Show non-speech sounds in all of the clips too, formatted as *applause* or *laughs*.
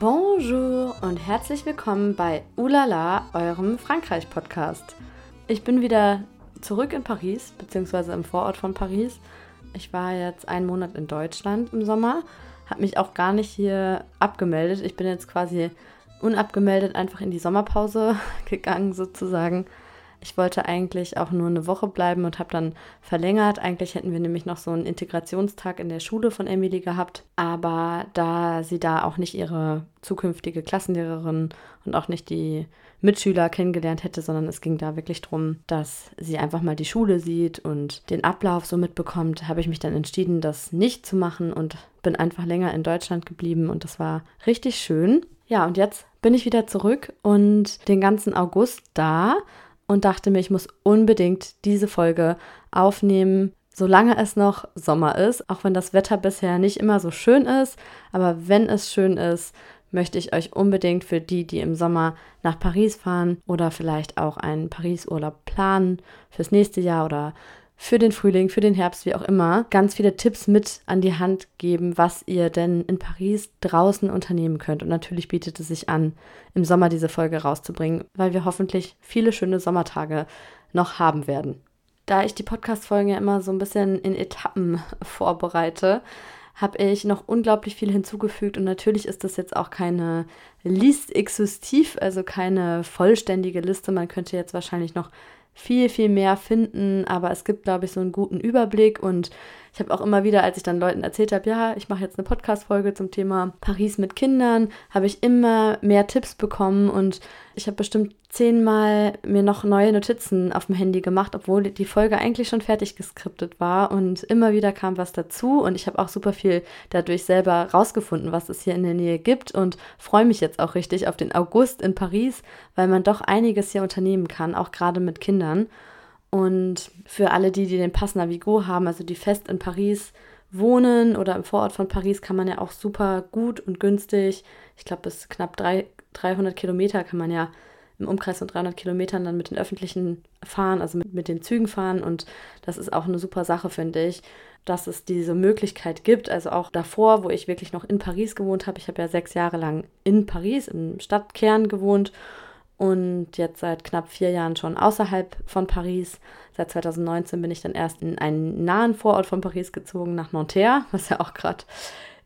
Bonjour und herzlich willkommen bei Oulala, eurem Frankreich-Podcast. Ich bin wieder zurück in Paris, beziehungsweise im Vorort von Paris. Ich war jetzt einen Monat in Deutschland im Sommer, habe mich auch gar nicht hier abgemeldet. Ich bin jetzt quasi unabgemeldet einfach in die Sommerpause *laughs* gegangen sozusagen. Ich wollte eigentlich auch nur eine Woche bleiben und habe dann verlängert. Eigentlich hätten wir nämlich noch so einen Integrationstag in der Schule von Emily gehabt. Aber da sie da auch nicht ihre zukünftige Klassenlehrerin und auch nicht die Mitschüler kennengelernt hätte, sondern es ging da wirklich darum, dass sie einfach mal die Schule sieht und den Ablauf so mitbekommt, habe ich mich dann entschieden, das nicht zu machen und bin einfach länger in Deutschland geblieben und das war richtig schön. Ja, und jetzt bin ich wieder zurück und den ganzen August da und dachte mir, ich muss unbedingt diese Folge aufnehmen, solange es noch Sommer ist, auch wenn das Wetter bisher nicht immer so schön ist. Aber wenn es schön ist, möchte ich euch unbedingt für die, die im Sommer nach Paris fahren oder vielleicht auch einen Paris-Urlaub planen fürs nächste Jahr oder für den Frühling, für den Herbst, wie auch immer, ganz viele Tipps mit an die Hand geben, was ihr denn in Paris draußen unternehmen könnt. Und natürlich bietet es sich an, im Sommer diese Folge rauszubringen, weil wir hoffentlich viele schöne Sommertage noch haben werden. Da ich die Podcast-Folgen ja immer so ein bisschen in Etappen *laughs* vorbereite, habe ich noch unglaublich viel hinzugefügt und natürlich ist das jetzt auch keine Liste exhaustiv, also keine vollständige Liste. Man könnte jetzt wahrscheinlich noch viel, viel mehr finden, aber es gibt, glaube ich, so einen guten Überblick und ich habe auch immer wieder, als ich dann Leuten erzählt habe, ja, ich mache jetzt eine Podcast-Folge zum Thema Paris mit Kindern, habe ich immer mehr Tipps bekommen und ich habe bestimmt zehnmal mir noch neue Notizen auf dem Handy gemacht, obwohl die Folge eigentlich schon fertig geskriptet war und immer wieder kam was dazu und ich habe auch super viel dadurch selber rausgefunden, was es hier in der Nähe gibt und freue mich jetzt auch richtig auf den August in Paris, weil man doch einiges hier unternehmen kann, auch gerade mit Kindern. Und für alle die, die den Pass Navigo haben, also die fest in Paris wohnen oder im Vorort von Paris, kann man ja auch super gut und günstig, ich glaube bis knapp drei, 300 Kilometer kann man ja im Umkreis von 300 Kilometern dann mit den öffentlichen fahren, also mit, mit den Zügen fahren. Und das ist auch eine super Sache, finde ich, dass es diese Möglichkeit gibt. Also auch davor, wo ich wirklich noch in Paris gewohnt habe. Ich habe ja sechs Jahre lang in Paris, im Stadtkern gewohnt und jetzt seit knapp vier Jahren schon außerhalb von Paris. Seit 2019 bin ich dann erst in einen nahen Vorort von Paris gezogen, nach Nanterre, was ja auch gerade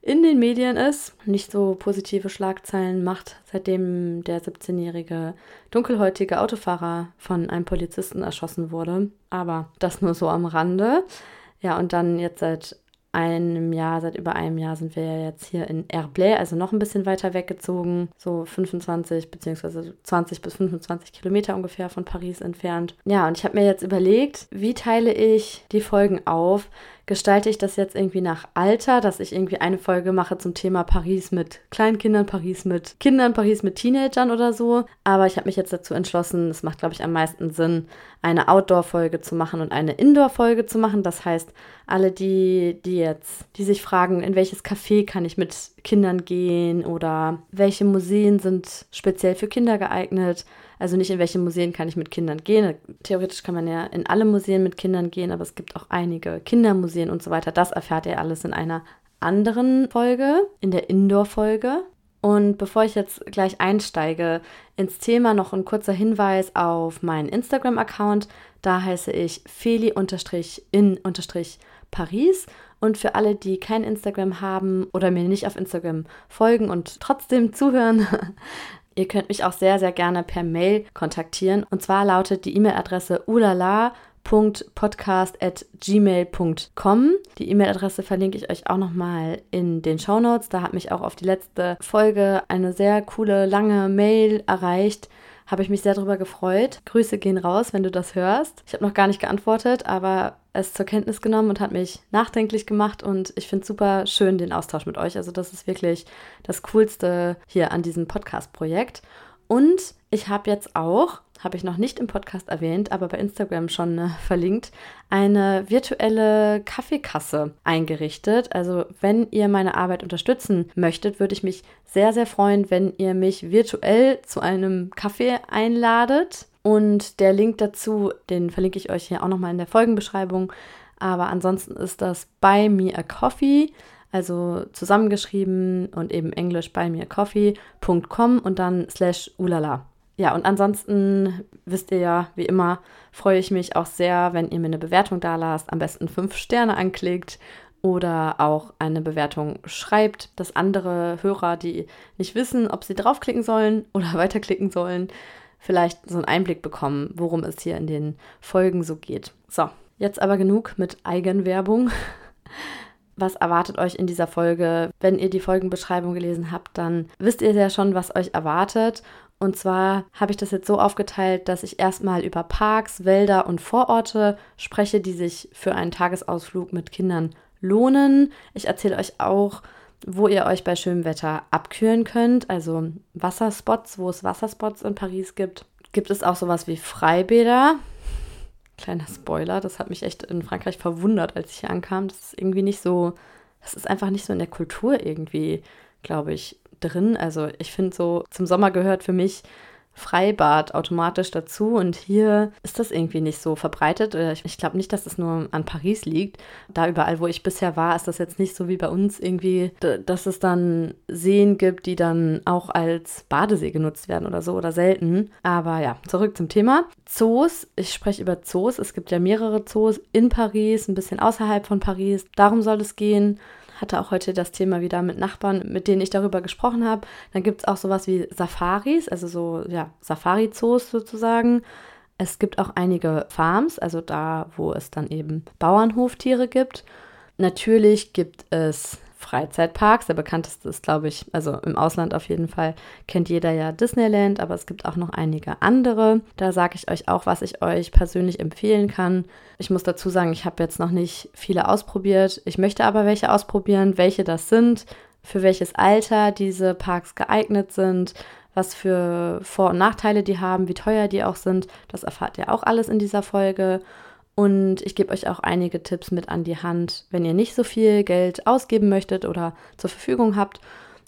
in den Medien ist. Nicht so positive Schlagzeilen macht, seitdem der 17-jährige dunkelhäutige Autofahrer von einem Polizisten erschossen wurde. Aber das nur so am Rande. Ja, und dann jetzt seit einem Jahr, seit über einem Jahr sind wir ja jetzt hier in Herblay, also noch ein bisschen weiter weggezogen, so 25 bzw. 20 bis 25 Kilometer ungefähr von Paris entfernt. Ja, und ich habe mir jetzt überlegt, wie teile ich die Folgen auf, gestalte ich das jetzt irgendwie nach Alter, dass ich irgendwie eine Folge mache zum Thema Paris mit Kleinkindern, Paris mit Kindern, Paris mit Teenagern oder so. Aber ich habe mich jetzt dazu entschlossen, es macht, glaube ich, am meisten Sinn, eine Outdoor-Folge zu machen und eine Indoor-Folge zu machen. Das heißt, alle die, die jetzt, die sich fragen, in welches Café kann ich mit Kindern gehen oder welche Museen sind speziell für Kinder geeignet, also nicht in welche Museen kann ich mit Kindern gehen. Theoretisch kann man ja in alle Museen mit Kindern gehen, aber es gibt auch einige Kindermuseen und so weiter. Das erfährt ihr alles in einer anderen Folge, in der Indoor-Folge. Und bevor ich jetzt gleich einsteige ins Thema, noch ein kurzer Hinweis auf meinen Instagram-Account. Da heiße ich feli-in-paris. Und für alle, die kein Instagram haben oder mir nicht auf Instagram folgen und trotzdem zuhören, *laughs* Ihr könnt mich auch sehr, sehr gerne per Mail kontaktieren. Und zwar lautet die E-Mail-Adresse ulala.podcast.gmail.com. Die E-Mail-Adresse verlinke ich euch auch nochmal in den Show Notes. Da hat mich auch auf die letzte Folge eine sehr coole, lange Mail erreicht habe ich mich sehr darüber gefreut. Grüße gehen raus, wenn du das hörst. Ich habe noch gar nicht geantwortet, aber es zur Kenntnis genommen und hat mich nachdenklich gemacht und ich finde super schön den Austausch mit euch. Also das ist wirklich das Coolste hier an diesem Podcast-Projekt. Und ich habe jetzt auch, habe ich noch nicht im Podcast erwähnt, aber bei Instagram schon äh, *laughs* verlinkt, eine virtuelle Kaffeekasse eingerichtet. Also wenn ihr meine Arbeit unterstützen möchtet, würde ich mich sehr, sehr freuen, wenn ihr mich virtuell zu einem Kaffee einladet. Und der Link dazu, den verlinke ich euch hier auch nochmal in der Folgenbeschreibung. Aber ansonsten ist das bei Me a Coffee also zusammengeschrieben und eben englisch bei mir coffee.com und dann slash ulala. Ja, und ansonsten wisst ihr ja, wie immer, freue ich mich auch sehr, wenn ihr mir eine Bewertung da lasst, am besten fünf Sterne anklickt oder auch eine Bewertung schreibt, dass andere Hörer, die nicht wissen, ob sie draufklicken sollen oder *laughs* weiterklicken sollen, vielleicht so einen Einblick bekommen, worum es hier in den Folgen so geht. So, jetzt aber genug mit Eigenwerbung. *laughs* Was erwartet euch in dieser Folge? Wenn ihr die Folgenbeschreibung gelesen habt, dann wisst ihr ja schon, was euch erwartet. Und zwar habe ich das jetzt so aufgeteilt, dass ich erstmal über Parks, Wälder und Vororte spreche, die sich für einen Tagesausflug mit Kindern lohnen. Ich erzähle euch auch, wo ihr euch bei schönem Wetter abkühlen könnt, also Wasserspots, wo es Wasserspots in Paris gibt. Gibt es auch sowas wie Freibäder? Kleiner Spoiler, das hat mich echt in Frankreich verwundert, als ich hier ankam. Das ist irgendwie nicht so, das ist einfach nicht so in der Kultur irgendwie, glaube ich, drin. Also ich finde so, zum Sommer gehört für mich Freibad automatisch dazu und hier ist das irgendwie nicht so verbreitet. Ich, ich glaube nicht, dass es nur an Paris liegt. Da überall, wo ich bisher war, ist das jetzt nicht so wie bei uns irgendwie, dass es dann Seen gibt, die dann auch als Badesee genutzt werden oder so oder selten. Aber ja, zurück zum Thema. Zoos, ich spreche über Zoos. Es gibt ja mehrere Zoos in Paris, ein bisschen außerhalb von Paris. Darum soll es gehen hatte auch heute das Thema wieder mit Nachbarn, mit denen ich darüber gesprochen habe. Dann gibt es auch sowas wie Safaris, also so ja, Safari-Zoos sozusagen. Es gibt auch einige Farms, also da, wo es dann eben Bauernhoftiere gibt. Natürlich gibt es Freizeitparks. Der bekannteste ist, glaube ich, also im Ausland auf jeden Fall, kennt jeder ja Disneyland, aber es gibt auch noch einige andere. Da sage ich euch auch, was ich euch persönlich empfehlen kann. Ich muss dazu sagen, ich habe jetzt noch nicht viele ausprobiert. Ich möchte aber welche ausprobieren, welche das sind, für welches Alter diese Parks geeignet sind, was für Vor- und Nachteile die haben, wie teuer die auch sind. Das erfahrt ihr auch alles in dieser Folge. Und ich gebe euch auch einige Tipps mit an die Hand, wenn ihr nicht so viel Geld ausgeben möchtet oder zur Verfügung habt.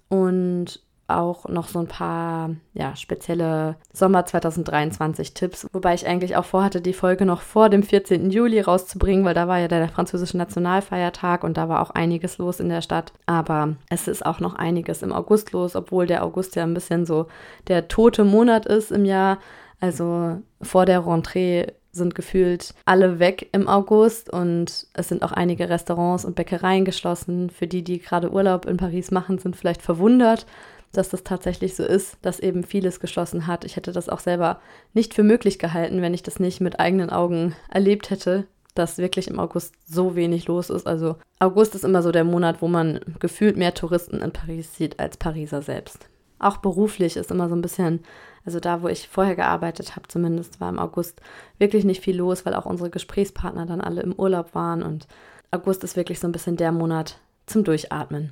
Und auch noch so ein paar ja, spezielle Sommer 2023 Tipps, wobei ich eigentlich auch vorhatte, die Folge noch vor dem 14. Juli rauszubringen, weil da war ja der, der französische Nationalfeiertag und da war auch einiges los in der Stadt. Aber es ist auch noch einiges im August los, obwohl der August ja ein bisschen so der tote Monat ist im Jahr. Also vor der Rentrée sind gefühlt alle weg im August und es sind auch einige Restaurants und Bäckereien geschlossen. Für die, die gerade Urlaub in Paris machen, sind vielleicht verwundert, dass das tatsächlich so ist, dass eben vieles geschlossen hat. Ich hätte das auch selber nicht für möglich gehalten, wenn ich das nicht mit eigenen Augen erlebt hätte, dass wirklich im August so wenig los ist. Also August ist immer so der Monat, wo man gefühlt mehr Touristen in Paris sieht als Pariser selbst. Auch beruflich ist immer so ein bisschen also da, wo ich vorher gearbeitet habe, zumindest war im August wirklich nicht viel los, weil auch unsere Gesprächspartner dann alle im Urlaub waren. Und August ist wirklich so ein bisschen der Monat zum Durchatmen.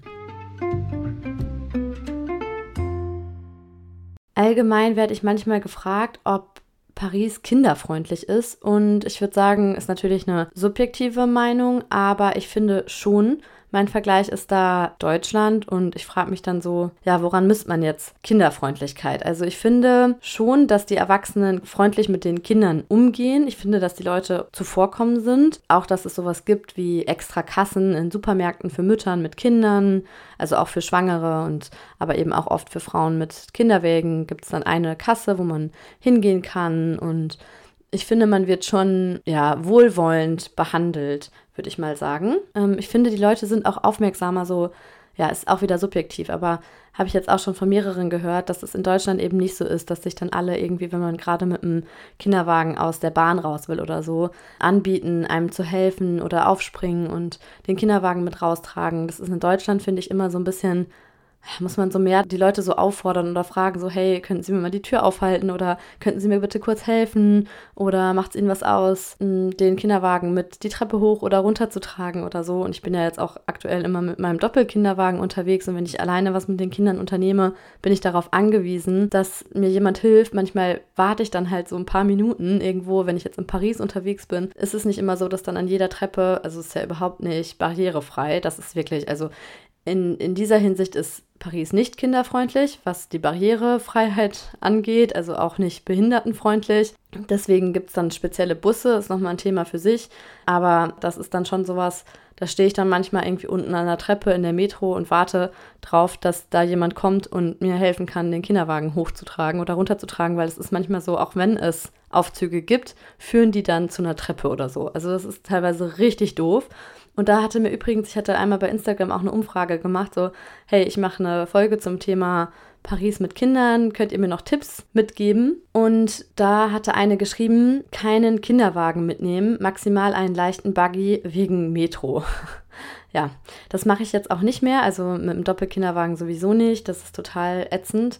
Allgemein werde ich manchmal gefragt, ob Paris kinderfreundlich ist. Und ich würde sagen, ist natürlich eine subjektive Meinung, aber ich finde schon, mein Vergleich ist da Deutschland und ich frage mich dann so, ja, woran misst man jetzt Kinderfreundlichkeit? Also ich finde schon, dass die Erwachsenen freundlich mit den Kindern umgehen. Ich finde, dass die Leute zuvorkommen sind. Auch, dass es sowas gibt wie extra Kassen in Supermärkten für Müttern mit Kindern, also auch für Schwangere und aber eben auch oft für Frauen mit Kinderwägen gibt es dann eine Kasse, wo man hingehen kann und ich finde, man wird schon ja wohlwollend behandelt, würde ich mal sagen. Ähm, ich finde, die Leute sind auch aufmerksamer, so ja, ist auch wieder subjektiv, aber habe ich jetzt auch schon von mehreren gehört, dass es in Deutschland eben nicht so ist, dass sich dann alle irgendwie, wenn man gerade mit einem Kinderwagen aus der Bahn raus will oder so, anbieten, einem zu helfen oder aufspringen und den Kinderwagen mit raustragen. Das ist in Deutschland, finde ich, immer so ein bisschen muss man so mehr die Leute so auffordern oder fragen, so, hey, könnten Sie mir mal die Tür aufhalten oder könnten Sie mir bitte kurz helfen oder macht es Ihnen was aus, den Kinderwagen mit die Treppe hoch oder runter zu tragen oder so. Und ich bin ja jetzt auch aktuell immer mit meinem Doppelkinderwagen unterwegs und wenn ich alleine was mit den Kindern unternehme, bin ich darauf angewiesen, dass mir jemand hilft. Manchmal warte ich dann halt so ein paar Minuten irgendwo, wenn ich jetzt in Paris unterwegs bin. Ist es nicht immer so, dass dann an jeder Treppe, also ist ja überhaupt nicht barrierefrei. Das ist wirklich, also in, in dieser Hinsicht ist Paris nicht kinderfreundlich, was die Barrierefreiheit angeht, also auch nicht behindertenfreundlich. Deswegen gibt es dann spezielle Busse, ist nochmal ein Thema für sich. Aber das ist dann schon sowas, da stehe ich dann manchmal irgendwie unten an der Treppe in der Metro und warte drauf, dass da jemand kommt und mir helfen kann, den Kinderwagen hochzutragen oder runterzutragen, weil es ist manchmal so, auch wenn es Aufzüge gibt, führen die dann zu einer Treppe oder so. Also das ist teilweise richtig doof. Und da hatte mir übrigens, ich hatte einmal bei Instagram auch eine Umfrage gemacht, so, hey, ich mache eine Folge zum Thema Paris mit Kindern, könnt ihr mir noch Tipps mitgeben? Und da hatte eine geschrieben, keinen Kinderwagen mitnehmen, maximal einen leichten Buggy wegen Metro. *laughs* ja, das mache ich jetzt auch nicht mehr, also mit dem Doppelkinderwagen sowieso nicht, das ist total ätzend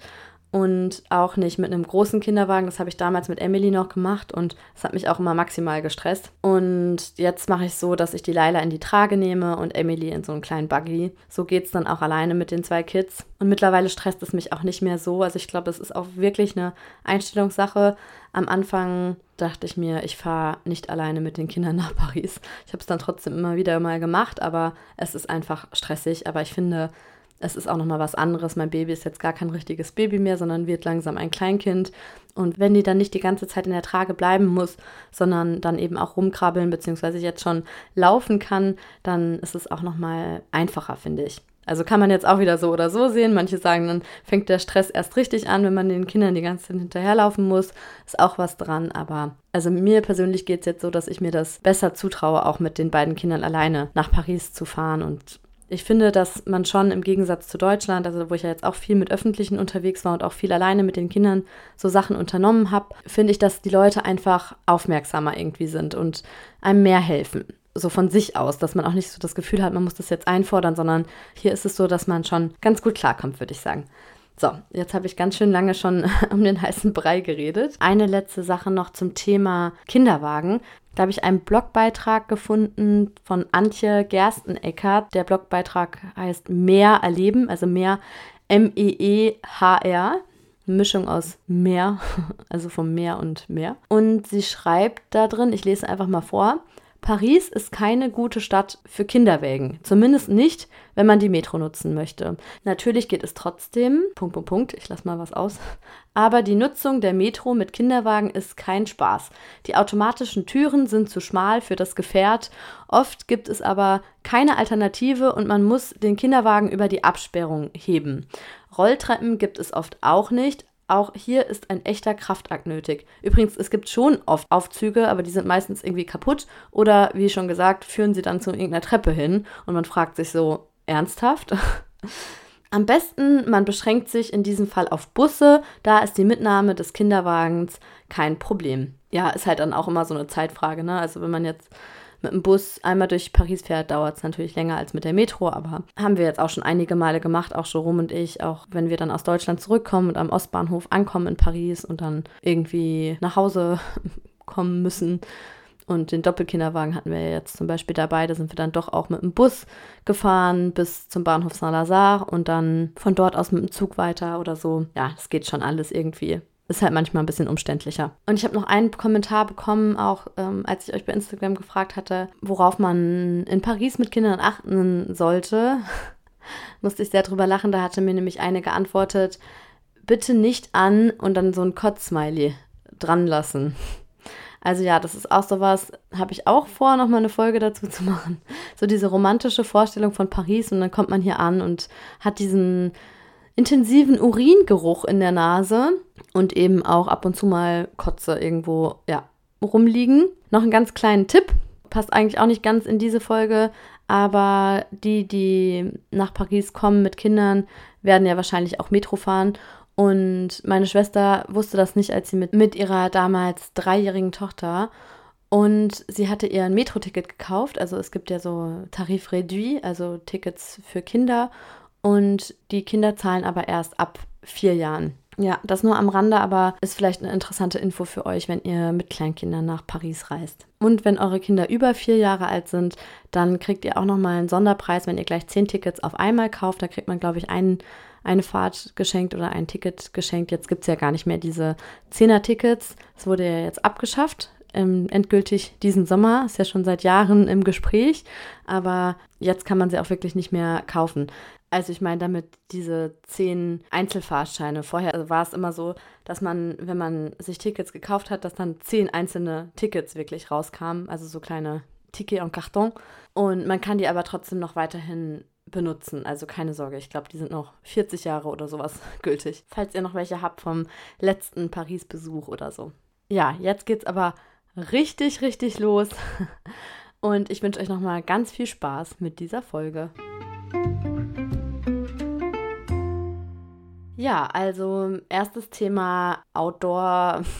und auch nicht mit einem großen Kinderwagen. Das habe ich damals mit Emily noch gemacht und das hat mich auch immer maximal gestresst. Und jetzt mache ich so, dass ich die Leila in die Trage nehme und Emily in so einen kleinen Buggy. So geht es dann auch alleine mit den zwei Kids. Und mittlerweile stresst es mich auch nicht mehr so. Also ich glaube, es ist auch wirklich eine Einstellungssache. Am Anfang dachte ich mir, ich fahre nicht alleine mit den Kindern nach Paris. Ich habe es dann trotzdem immer wieder mal gemacht, aber es ist einfach stressig. Aber ich finde, es ist auch nochmal was anderes. Mein Baby ist jetzt gar kein richtiges Baby mehr, sondern wird langsam ein Kleinkind. Und wenn die dann nicht die ganze Zeit in der Trage bleiben muss, sondern dann eben auch rumkrabbeln bzw. jetzt schon laufen kann, dann ist es auch nochmal einfacher, finde ich. Also kann man jetzt auch wieder so oder so sehen. Manche sagen, dann fängt der Stress erst richtig an, wenn man den Kindern die ganze Zeit hinterherlaufen muss. Ist auch was dran. Aber also mir persönlich geht es jetzt so, dass ich mir das besser zutraue, auch mit den beiden Kindern alleine nach Paris zu fahren und ich finde, dass man schon im Gegensatz zu Deutschland, also wo ich ja jetzt auch viel mit Öffentlichen unterwegs war und auch viel alleine mit den Kindern so Sachen unternommen habe, finde ich, dass die Leute einfach aufmerksamer irgendwie sind und einem mehr helfen. So von sich aus, dass man auch nicht so das Gefühl hat, man muss das jetzt einfordern, sondern hier ist es so, dass man schon ganz gut klarkommt, würde ich sagen. So, jetzt habe ich ganz schön lange schon *laughs* um den heißen Brei geredet. Eine letzte Sache noch zum Thema Kinderwagen. Da habe ich einen Blogbeitrag gefunden von Antje Gersteneckert. Der Blogbeitrag heißt Mehr erleben, also mehr M-E-E-H-R. Mischung aus Meer, *laughs* also vom Meer und Meer. Und sie schreibt da drin, ich lese einfach mal vor, Paris ist keine gute Stadt für Kinderwägen. Zumindest nicht, wenn man die Metro nutzen möchte. Natürlich geht es trotzdem, Punkt, Punkt, Punkt, ich lasse mal was aus, aber die Nutzung der Metro mit Kinderwagen ist kein Spaß. Die automatischen Türen sind zu schmal für das Gefährt. Oft gibt es aber keine Alternative und man muss den Kinderwagen über die Absperrung heben. Rolltreppen gibt es oft auch nicht, auch hier ist ein echter Kraftakt nötig. Übrigens, es gibt schon oft Aufzüge, aber die sind meistens irgendwie kaputt oder, wie schon gesagt, führen sie dann zu irgendeiner Treppe hin und man fragt sich so, ernsthaft? *laughs* Am besten, man beschränkt sich in diesem Fall auf Busse, da ist die Mitnahme des Kinderwagens kein Problem. Ja, ist halt dann auch immer so eine Zeitfrage, ne? Also wenn man jetzt mit dem Bus einmal durch Paris fährt, dauert es natürlich länger als mit der Metro, aber haben wir jetzt auch schon einige Male gemacht, auch Jerome und ich, auch wenn wir dann aus Deutschland zurückkommen und am Ostbahnhof ankommen in Paris und dann irgendwie nach Hause *laughs* kommen müssen. Und den Doppelkinderwagen hatten wir jetzt zum Beispiel dabei. Da sind wir dann doch auch mit dem Bus gefahren bis zum Bahnhof Saint-Lazare und dann von dort aus mit dem Zug weiter oder so. Ja, es geht schon alles irgendwie ist halt manchmal ein bisschen umständlicher. Und ich habe noch einen Kommentar bekommen, auch ähm, als ich euch bei Instagram gefragt hatte, worauf man in Paris mit Kindern achten sollte. *laughs* Musste ich sehr drüber lachen. Da hatte mir nämlich eine geantwortet, bitte nicht an und dann so ein Kotz-Smiley dran lassen. Also ja, das ist auch sowas, habe ich auch vor, nochmal eine Folge dazu zu machen. So diese romantische Vorstellung von Paris und dann kommt man hier an und hat diesen intensiven Uringeruch in der Nase und eben auch ab und zu mal Kotze irgendwo, ja, rumliegen. Noch einen ganz kleinen Tipp, passt eigentlich auch nicht ganz in diese Folge, aber die, die nach Paris kommen mit Kindern, werden ja wahrscheinlich auch Metro fahren. Und meine Schwester wusste das nicht, als sie mit, mit ihrer damals dreijährigen Tochter und sie hatte ihr ein Metro-Ticket gekauft. Also es gibt ja so Tarif réduit, also Tickets für Kinder. Und die Kinder zahlen aber erst ab vier Jahren. Ja, das nur am Rande, aber ist vielleicht eine interessante Info für euch, wenn ihr mit Kleinkindern nach Paris reist. Und wenn eure Kinder über vier Jahre alt sind, dann kriegt ihr auch nochmal einen Sonderpreis, wenn ihr gleich zehn Tickets auf einmal kauft. Da kriegt man, glaube ich, einen, eine Fahrt geschenkt oder ein Ticket geschenkt. Jetzt gibt es ja gar nicht mehr diese Zehner-Tickets. Es wurde ja jetzt abgeschafft ähm, endgültig diesen Sommer. Ist ja schon seit Jahren im Gespräch, aber jetzt kann man sie auch wirklich nicht mehr kaufen. Also ich meine damit diese zehn Einzelfahrscheine. Vorher war es immer so, dass man, wenn man sich Tickets gekauft hat, dass dann zehn einzelne Tickets wirklich rauskamen, also so kleine Ticket en Carton. Und man kann die aber trotzdem noch weiterhin benutzen. Also keine Sorge, ich glaube, die sind noch 40 Jahre oder sowas *laughs* gültig. Falls ihr noch welche habt vom letzten Paris-Besuch oder so. Ja, jetzt geht's aber richtig, richtig los. *laughs* Und ich wünsche euch nochmal ganz viel Spaß mit dieser Folge. Ja, also erstes Thema Outdoor. *laughs*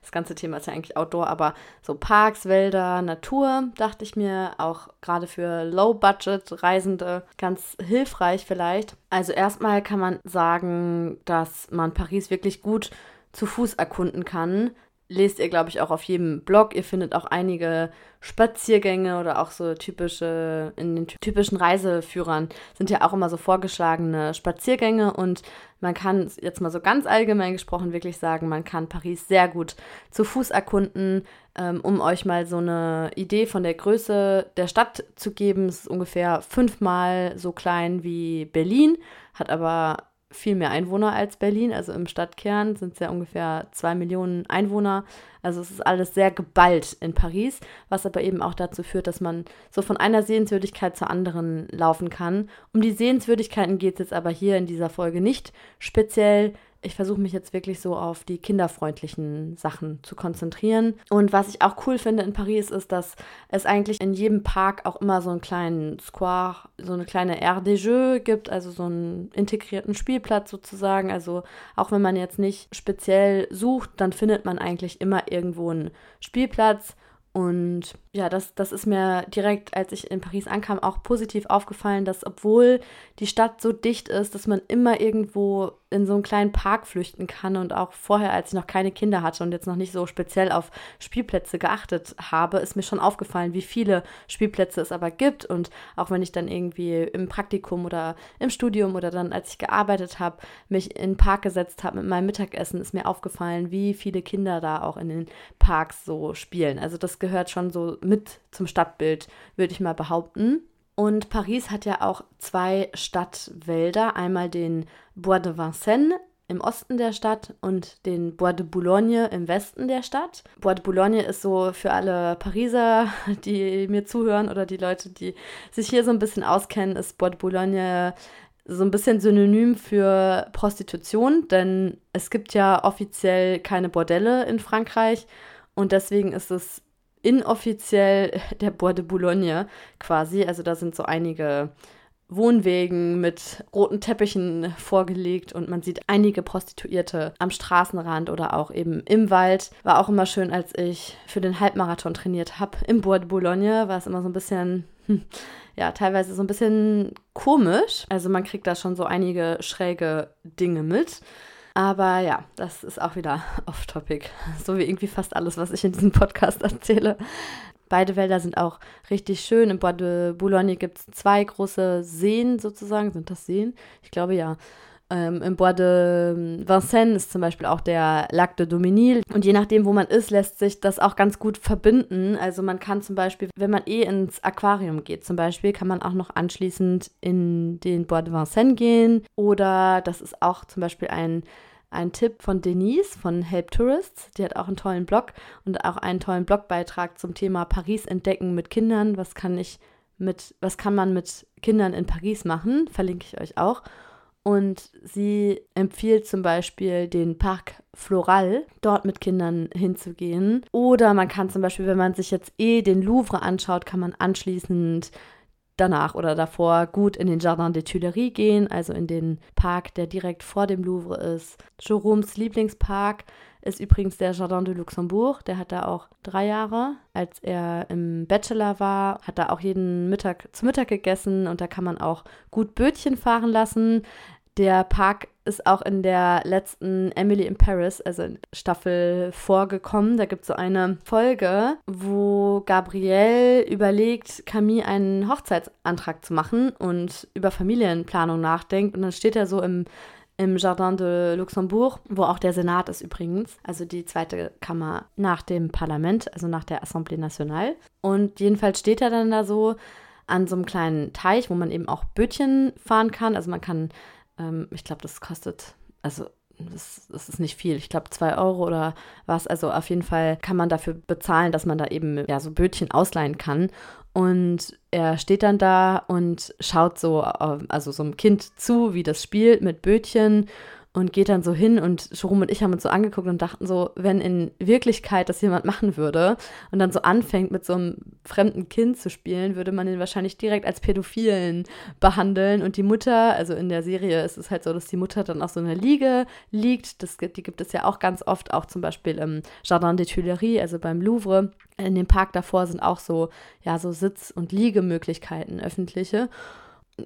Das ganze Thema ist ja eigentlich Outdoor, aber so Parks, Wälder, Natur, dachte ich mir, auch gerade für Low-Budget-Reisende ganz hilfreich vielleicht. Also erstmal kann man sagen, dass man Paris wirklich gut zu Fuß erkunden kann lest ihr, glaube ich, auch auf jedem Blog. Ihr findet auch einige Spaziergänge oder auch so typische, in den typischen Reiseführern sind ja auch immer so vorgeschlagene Spaziergänge und man kann jetzt mal so ganz allgemein gesprochen wirklich sagen, man kann Paris sehr gut zu Fuß erkunden. Ähm, um euch mal so eine Idee von der Größe der Stadt zu geben, es ist ungefähr fünfmal so klein wie Berlin, hat aber viel mehr Einwohner als Berlin. Also im Stadtkern sind es ja ungefähr zwei Millionen Einwohner. Also es ist alles sehr geballt in Paris, was aber eben auch dazu führt, dass man so von einer Sehenswürdigkeit zur anderen laufen kann. Um die Sehenswürdigkeiten geht es jetzt aber hier in dieser Folge nicht speziell ich versuche mich jetzt wirklich so auf die kinderfreundlichen Sachen zu konzentrieren. Und was ich auch cool finde in Paris ist, dass es eigentlich in jedem Park auch immer so einen kleinen Square, so eine kleine Aire des Jeux gibt, also so einen integrierten Spielplatz sozusagen. Also auch wenn man jetzt nicht speziell sucht, dann findet man eigentlich immer irgendwo einen Spielplatz. Und ja, das, das ist mir direkt, als ich in Paris ankam, auch positiv aufgefallen, dass obwohl die Stadt so dicht ist, dass man immer irgendwo in so einen kleinen Park flüchten kann. Und auch vorher, als ich noch keine Kinder hatte und jetzt noch nicht so speziell auf Spielplätze geachtet habe, ist mir schon aufgefallen, wie viele Spielplätze es aber gibt. Und auch wenn ich dann irgendwie im Praktikum oder im Studium oder dann, als ich gearbeitet habe, mich in den Park gesetzt habe mit meinem Mittagessen, ist mir aufgefallen, wie viele Kinder da auch in den Parks so spielen. Also das gehört schon so mit zum Stadtbild, würde ich mal behaupten. Und Paris hat ja auch zwei Stadtwälder, einmal den Bois de Vincennes im Osten der Stadt und den Bois de Boulogne im Westen der Stadt. Bois de Boulogne ist so für alle Pariser, *laughs* die mir zuhören oder die Leute, die sich hier so ein bisschen auskennen, ist Bois de Boulogne so ein bisschen synonym für Prostitution, denn es gibt ja offiziell keine Bordelle in Frankreich und deswegen ist es inoffiziell *laughs* der Bois de Boulogne quasi. Also da sind so einige Wohnwegen mit roten Teppichen vorgelegt und man sieht einige Prostituierte am Straßenrand oder auch eben im Wald. War auch immer schön, als ich für den Halbmarathon trainiert habe. Im Bois de Boulogne war es immer so ein bisschen, hm, ja, teilweise so ein bisschen komisch. Also man kriegt da schon so einige schräge Dinge mit. Aber ja, das ist auch wieder *laughs* off-topic. So wie irgendwie fast alles, was ich in diesem Podcast *laughs* erzähle. Beide Wälder sind auch richtig schön. Im Bois de Boulogne gibt es zwei große Seen sozusagen. Sind das Seen? Ich glaube ja. Ähm, Im Bois de Vincennes ist zum Beispiel auch der Lac de Dominil. Und je nachdem, wo man ist, lässt sich das auch ganz gut verbinden. Also man kann zum Beispiel, wenn man eh ins Aquarium geht, zum Beispiel, kann man auch noch anschließend in den Bois de Vincennes gehen. Oder das ist auch zum Beispiel ein ein Tipp von Denise von Help Tourists. Die hat auch einen tollen Blog und auch einen tollen Blogbeitrag zum Thema Paris entdecken mit Kindern. Was kann ich mit, was kann man mit Kindern in Paris machen? Verlinke ich euch auch. Und sie empfiehlt zum Beispiel den Parc Floral, dort mit Kindern hinzugehen. Oder man kann zum Beispiel, wenn man sich jetzt eh den Louvre anschaut, kann man anschließend danach oder davor gut in den Jardin des Tuileries gehen, also in den Park, der direkt vor dem Louvre ist. Jérômes Lieblingspark ist übrigens der Jardin de Luxembourg. Der hat da auch drei Jahre. Als er im Bachelor war, hat er auch jeden Mittag zu Mittag gegessen und da kann man auch gut Bötchen fahren lassen. Der Park ist auch in der letzten Emily in Paris, also Staffel, vorgekommen. Da gibt es so eine Folge, wo Gabrielle überlegt, Camille einen Hochzeitsantrag zu machen und über Familienplanung nachdenkt. Und dann steht er so im, im Jardin de Luxembourg, wo auch der Senat ist übrigens, also die zweite Kammer nach dem Parlament, also nach der Assemblée Nationale. Und jedenfalls steht er dann da so an so einem kleinen Teich, wo man eben auch Bötchen fahren kann. Also man kann, ähm, ich glaube, das kostet, also das, das, ist nicht viel. Ich glaube, zwei Euro oder was. Also auf jeden Fall kann man dafür bezahlen, dass man da eben ja so Bötchen ausleihen kann. Und er steht dann da und schaut so, äh, also so einem Kind zu, wie das spielt mit Bötchen und geht dann so hin und Jerome und ich haben uns so angeguckt und dachten so, wenn in Wirklichkeit das jemand machen würde und dann so anfängt mit so einem fremden Kind zu spielen, würde man ihn wahrscheinlich direkt als Pädophilen behandeln. Und die Mutter, also in der Serie ist es halt so, dass die Mutter dann auf so einer Liege liegt, das, die gibt es ja auch ganz oft, auch zum Beispiel im Jardin des Tuileries, also beim Louvre, in dem Park davor sind auch so, ja, so Sitz- und Liegemöglichkeiten öffentliche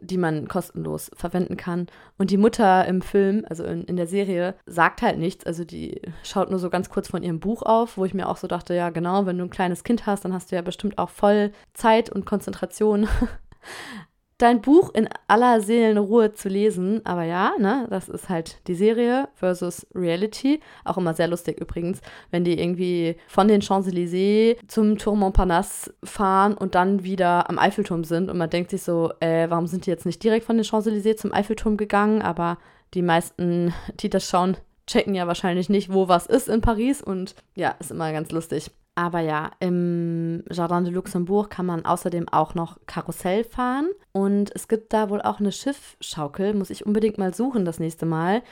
die man kostenlos verwenden kann. Und die Mutter im Film, also in, in der Serie, sagt halt nichts. Also die schaut nur so ganz kurz von ihrem Buch auf, wo ich mir auch so dachte, ja genau, wenn du ein kleines Kind hast, dann hast du ja bestimmt auch voll Zeit und Konzentration *laughs* dein Buch in aller Seelenruhe zu lesen. Aber ja, ne, das ist halt die Serie versus Reality. Auch immer sehr lustig übrigens, wenn die irgendwie von den Champs-Élysées zum Tour Montparnasse fahren und dann wieder am Eiffelturm sind. Und man denkt sich so, äh, warum sind die jetzt nicht direkt von den Champs-Élysées zum Eiffelturm gegangen? Aber die meisten, die das schauen, checken ja wahrscheinlich nicht, wo was ist in Paris. Und ja, ist immer ganz lustig. Aber ja, im Jardin de Luxembourg kann man außerdem auch noch Karussell fahren. Und es gibt da wohl auch eine Schiffschaukel. Muss ich unbedingt mal suchen das nächste Mal.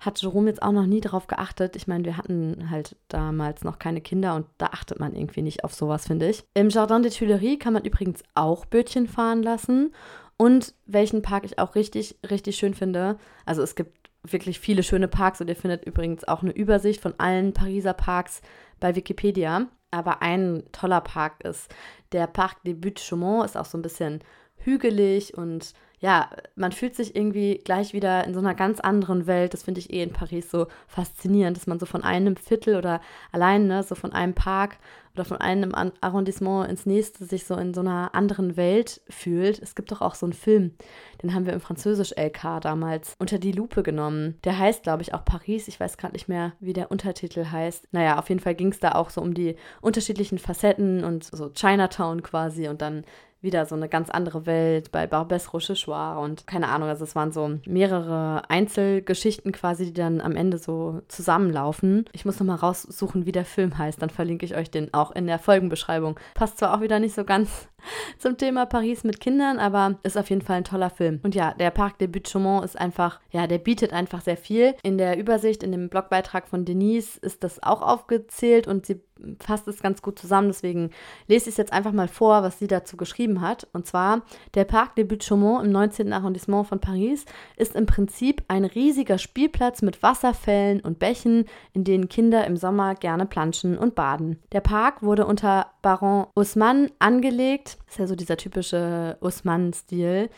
Hat Jerome jetzt auch noch nie darauf geachtet. Ich meine, wir hatten halt damals noch keine Kinder und da achtet man irgendwie nicht auf sowas, finde ich. Im Jardin des Tuileries kann man übrigens auch Bötchen fahren lassen. Und welchen Park ich auch richtig, richtig schön finde. Also es gibt wirklich viele schöne Parks und ihr findet übrigens auch eine Übersicht von allen Pariser Parks bei Wikipedia. Aber ein toller Park ist der Parc des Buttes-Chaumont, ist auch so ein bisschen hügelig und ja, man fühlt sich irgendwie gleich wieder in so einer ganz anderen Welt. Das finde ich eh in Paris so faszinierend, dass man so von einem Viertel oder allein, ne, so von einem Park oder von einem Arrondissement ins nächste sich so in so einer anderen Welt fühlt. Es gibt doch auch so einen Film, den haben wir im Französisch-LK damals unter die Lupe genommen. Der heißt, glaube ich, auch Paris. Ich weiß gerade nicht mehr, wie der Untertitel heißt. Naja, auf jeden Fall ging es da auch so um die unterschiedlichen Facetten und so Chinatown quasi und dann wieder so eine ganz andere Welt bei Barbès Rochechouart und keine Ahnung, also es waren so mehrere Einzelgeschichten quasi, die dann am Ende so zusammenlaufen. Ich muss nochmal raussuchen, wie der Film heißt, dann verlinke ich euch den auch in der Folgenbeschreibung. Passt zwar auch wieder nicht so ganz *laughs* zum Thema Paris mit Kindern, aber ist auf jeden Fall ein toller Film. Und ja, der Parc des Buttes ist einfach, ja, der bietet einfach sehr viel. In der Übersicht, in dem Blogbeitrag von Denise ist das auch aufgezählt und sie fasst es ganz gut zusammen. Deswegen lese ich es jetzt einfach mal vor, was sie dazu geschrieben hat. Und zwar, der Parc des Buttes im 19. Arrondissement von Paris ist im Prinzip ein riesiger Spielplatz mit Wasserfällen und Bächen, in denen Kinder im Sommer gerne planschen und baden. Der Park wurde unter Baron Haussmann angelegt. Das ist ja so dieser typische Haussmann-Stil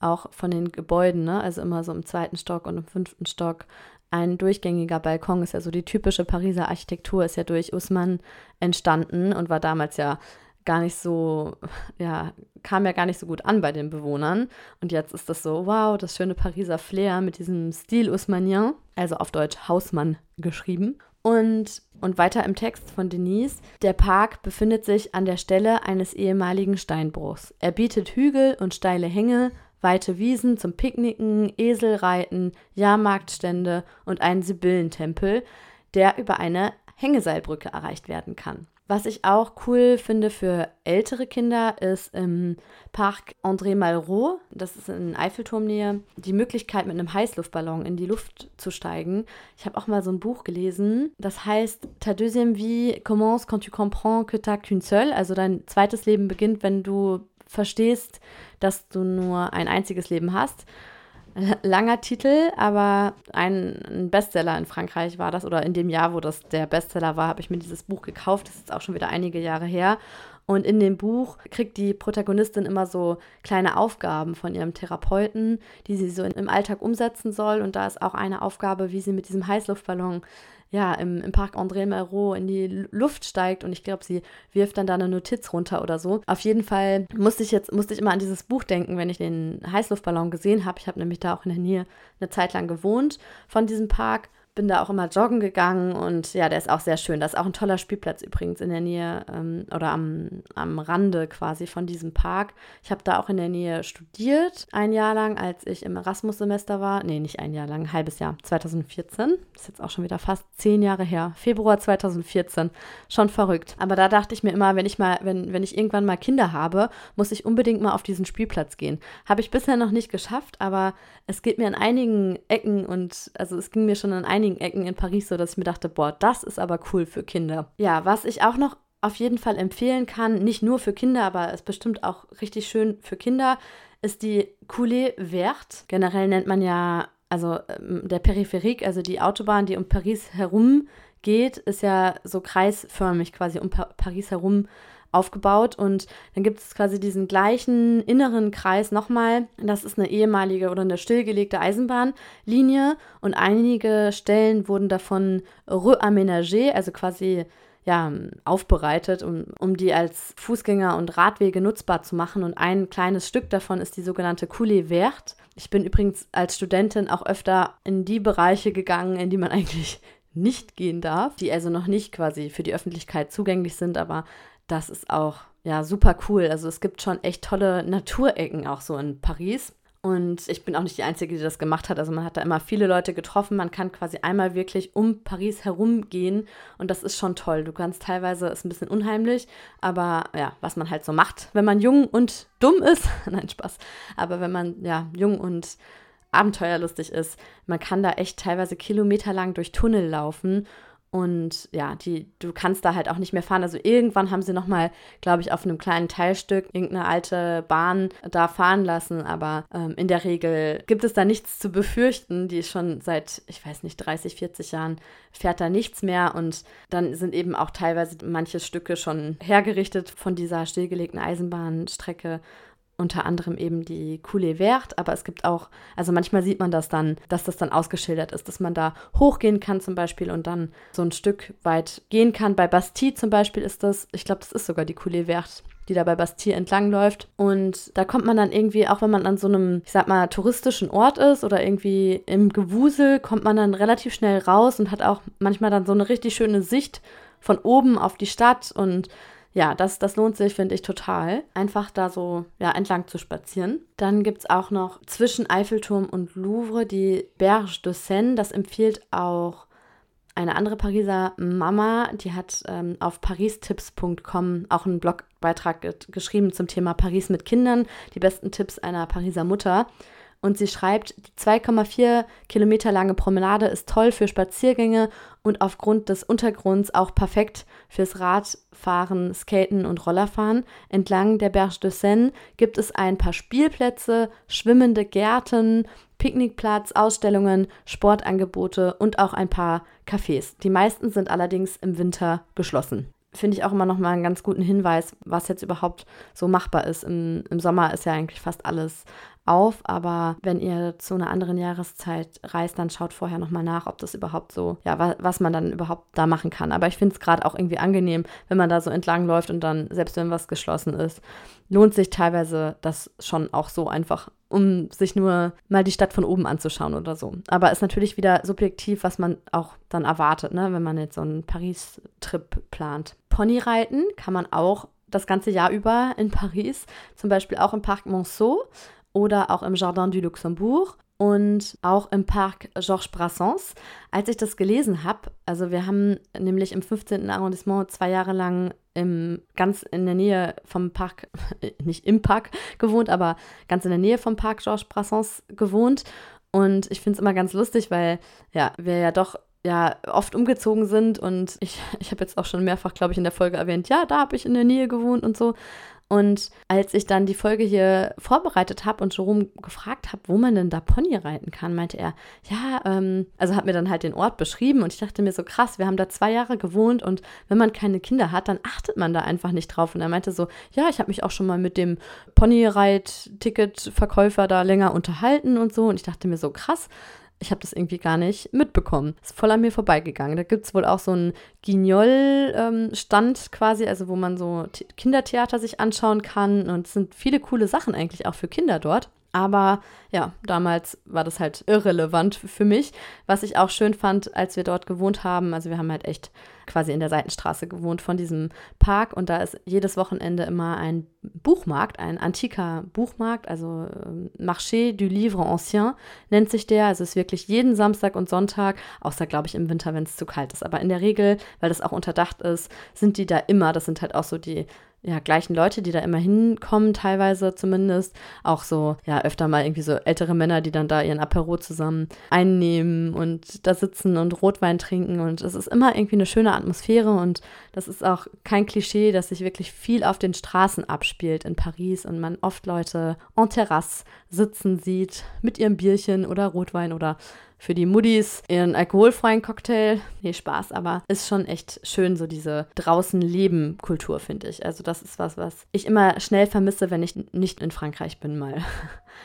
auch von den Gebäuden, ne? also immer so im zweiten Stock und im fünften Stock ein durchgängiger Balkon ist ja so die typische Pariser Architektur, ist ja durch Usman entstanden und war damals ja gar nicht so, ja, kam ja gar nicht so gut an bei den Bewohnern. Und jetzt ist das so, wow, das schöne Pariser Flair mit diesem Stil Usmanien, also auf Deutsch Hausmann geschrieben. Und, und weiter im Text von Denise, der Park befindet sich an der Stelle eines ehemaligen Steinbruchs. Er bietet Hügel und steile Hänge, weite Wiesen zum Picknicken, Eselreiten, Jahrmarktstände und einen Sibyllentempel, der über eine Hängeseilbrücke erreicht werden kann. Was ich auch cool finde für ältere Kinder ist im Parc André Malraux, das ist in Eiffelturmnähe, die Möglichkeit mit einem Heißluftballon in die Luft zu steigen. Ich habe auch mal so ein Buch gelesen, das heißt Ta deuxième vie commence quand tu comprends que t'as qu'une seule, also dein zweites Leben beginnt, wenn du verstehst, dass du nur ein einziges Leben hast. *laughs* Langer Titel, aber ein, Bestseller in Frankreich war das, oder in dem Jahr, wo das der Bestseller war, habe ich mir dieses Buch gekauft. Das ist auch schon wieder einige Jahre her. Und in dem Buch kriegt die Protagonistin immer so kleine Aufgaben von ihrem Therapeuten, die sie so im Alltag umsetzen soll. Und da ist auch eine Aufgabe, wie sie mit diesem Heißluftballon ja, im, im Park André Malraux in die Luft steigt und ich glaube, sie wirft dann da eine Notiz runter oder so. Auf jeden Fall musste ich jetzt, musste ich immer an dieses Buch denken, wenn ich den Heißluftballon gesehen habe. Ich habe nämlich da auch in der Nähe eine Zeit lang gewohnt von diesem Park bin da auch immer joggen gegangen und ja, der ist auch sehr schön. Da ist auch ein toller Spielplatz übrigens in der Nähe ähm, oder am, am Rande quasi von diesem Park. Ich habe da auch in der Nähe studiert, ein Jahr lang, als ich im Erasmus-Semester war. Nee, nicht ein Jahr lang, ein halbes Jahr, 2014. Das ist jetzt auch schon wieder fast zehn Jahre her. Februar 2014. Schon verrückt. Aber da dachte ich mir immer, wenn ich mal, wenn, wenn ich irgendwann mal Kinder habe, muss ich unbedingt mal auf diesen Spielplatz gehen. Habe ich bisher noch nicht geschafft, aber es geht mir an einigen Ecken und also es ging mir schon an einigen Ecken in Paris so, dass ich mir dachte, boah, das ist aber cool für Kinder. Ja, was ich auch noch auf jeden Fall empfehlen kann, nicht nur für Kinder, aber ist bestimmt auch richtig schön für Kinder, ist die Coulée Verte. Generell nennt man ja, also ähm, der Peripherik, also die Autobahn, die um Paris herum geht, ist ja so kreisförmig quasi um pa Paris herum aufgebaut und dann gibt es quasi diesen gleichen inneren Kreis nochmal. Das ist eine ehemalige oder eine stillgelegte Eisenbahnlinie und einige Stellen wurden davon re-aménagé, also quasi ja, aufbereitet, um, um die als Fußgänger- und Radwege nutzbar zu machen. Und ein kleines Stück davon ist die sogenannte Coulée Verte. Ich bin übrigens als Studentin auch öfter in die Bereiche gegangen, in die man *laughs* eigentlich nicht gehen darf, die also noch nicht quasi für die Öffentlichkeit zugänglich sind, aber das ist auch ja super cool. Also es gibt schon echt tolle Naturecken auch so in Paris. Und ich bin auch nicht die Einzige, die das gemacht hat. Also man hat da immer viele Leute getroffen. Man kann quasi einmal wirklich um Paris herum gehen. Und das ist schon toll. Du kannst teilweise, ist ein bisschen unheimlich, aber ja, was man halt so macht, wenn man jung und dumm ist. *laughs* Nein, Spaß. Aber wenn man ja jung und abenteuerlustig ist, man kann da echt teilweise kilometerlang durch Tunnel laufen und ja, die, du kannst da halt auch nicht mehr fahren. Also irgendwann haben sie nochmal, glaube ich, auf einem kleinen Teilstück irgendeine alte Bahn da fahren lassen. Aber ähm, in der Regel gibt es da nichts zu befürchten. Die ist schon seit, ich weiß nicht, 30, 40 Jahren fährt da nichts mehr. Und dann sind eben auch teilweise manche Stücke schon hergerichtet von dieser stillgelegten Eisenbahnstrecke unter anderem eben die Coulée Verte, aber es gibt auch, also manchmal sieht man das dann, dass das dann ausgeschildert ist, dass man da hochgehen kann zum Beispiel und dann so ein Stück weit gehen kann. Bei Bastille zum Beispiel ist das, ich glaube, das ist sogar die Coulée Verte, die da bei Bastille entlang läuft. Und da kommt man dann irgendwie, auch wenn man an so einem, ich sag mal, touristischen Ort ist oder irgendwie im Gewusel, kommt man dann relativ schnell raus und hat auch manchmal dann so eine richtig schöne Sicht von oben auf die Stadt und ja, das, das lohnt sich, finde ich, total. Einfach da so ja, entlang zu spazieren. Dann gibt es auch noch zwischen Eiffelturm und Louvre die Berge de Seine. Das empfiehlt auch eine andere Pariser Mama, die hat ähm, auf paristips.com auch einen Blogbeitrag geschrieben zum Thema Paris mit Kindern, die besten Tipps einer Pariser Mutter. Und sie schreibt, die 2,4 Kilometer lange Promenade ist toll für Spaziergänge und aufgrund des Untergrunds auch perfekt fürs Radfahren, Skaten und Rollerfahren. Entlang der Berge de Seine gibt es ein paar Spielplätze, schwimmende Gärten, Picknickplatz, Ausstellungen, Sportangebote und auch ein paar Cafés. Die meisten sind allerdings im Winter geschlossen finde ich auch immer noch mal einen ganz guten Hinweis, was jetzt überhaupt so machbar ist. Im, Im, Sommer ist ja eigentlich fast alles auf, aber wenn ihr zu einer anderen Jahreszeit reist, dann schaut vorher noch mal nach, ob das überhaupt so, ja, was, was man dann überhaupt da machen kann. Aber ich finde es gerade auch irgendwie angenehm, wenn man da so entlang läuft und dann, selbst wenn was geschlossen ist, lohnt sich teilweise das schon auch so einfach um sich nur mal die Stadt von oben anzuschauen oder so. Aber ist natürlich wieder subjektiv, was man auch dann erwartet, ne, wenn man jetzt so einen Paris-Trip plant. Ponyreiten kann man auch das ganze Jahr über in Paris, zum Beispiel auch im Parc Monceau oder auch im Jardin du Luxembourg und auch im Parc Georges Brassens. Als ich das gelesen habe, also wir haben nämlich im 15. Arrondissement zwei Jahre lang im, ganz in der Nähe vom Park, *laughs* nicht im Park gewohnt, aber ganz in der Nähe vom Parc Georges Brassens gewohnt. Und ich finde es immer ganz lustig, weil ja, wir ja doch ja oft umgezogen sind und ich, *laughs* ich habe jetzt auch schon mehrfach, glaube ich, in der Folge erwähnt, ja, da habe ich in der Nähe gewohnt und so. Und als ich dann die Folge hier vorbereitet habe und Jerome gefragt habe, wo man denn da Pony reiten kann, meinte er, ja, ähm, also hat mir dann halt den Ort beschrieben und ich dachte mir so krass, wir haben da zwei Jahre gewohnt und wenn man keine Kinder hat, dann achtet man da einfach nicht drauf. Und er meinte so, ja, ich habe mich auch schon mal mit dem Ponyreit-Ticket-Verkäufer da länger unterhalten und so und ich dachte mir so krass, ich habe das irgendwie gar nicht mitbekommen. Ist voll an mir vorbeigegangen. Da gibt es wohl auch so einen Guignol-Stand ähm, quasi, also wo man so Kindertheater sich anschauen kann. Und es sind viele coole Sachen eigentlich auch für Kinder dort. Aber ja, damals war das halt irrelevant für mich. Was ich auch schön fand, als wir dort gewohnt haben, also wir haben halt echt quasi in der Seitenstraße gewohnt von diesem Park und da ist jedes Wochenende immer ein Buchmarkt, ein antiker Buchmarkt, also äh, Marché du Livre Ancien nennt sich der. Also es ist wirklich jeden Samstag und Sonntag, außer glaube ich im Winter, wenn es zu kalt ist. Aber in der Regel, weil das auch unterdacht ist, sind die da immer. Das sind halt auch so die ja, gleichen Leute, die da immer hinkommen, teilweise zumindest. Auch so, ja, öfter mal irgendwie so ältere Männer, die dann da ihren Apero zusammen einnehmen und da sitzen und Rotwein trinken. Und es ist immer irgendwie eine schöne Atmosphäre und das ist auch kein Klischee, dass sich wirklich viel auf den Straßen abspielt in Paris und man oft Leute en terrasse sitzen sieht mit ihrem Bierchen oder Rotwein oder für die Muddis ihren alkoholfreien Cocktail. Nee, Spaß, aber ist schon echt schön, so diese draußen Leben Kultur, finde ich. Also das ist was, was ich immer schnell vermisse, wenn ich nicht in Frankreich bin mal. *laughs*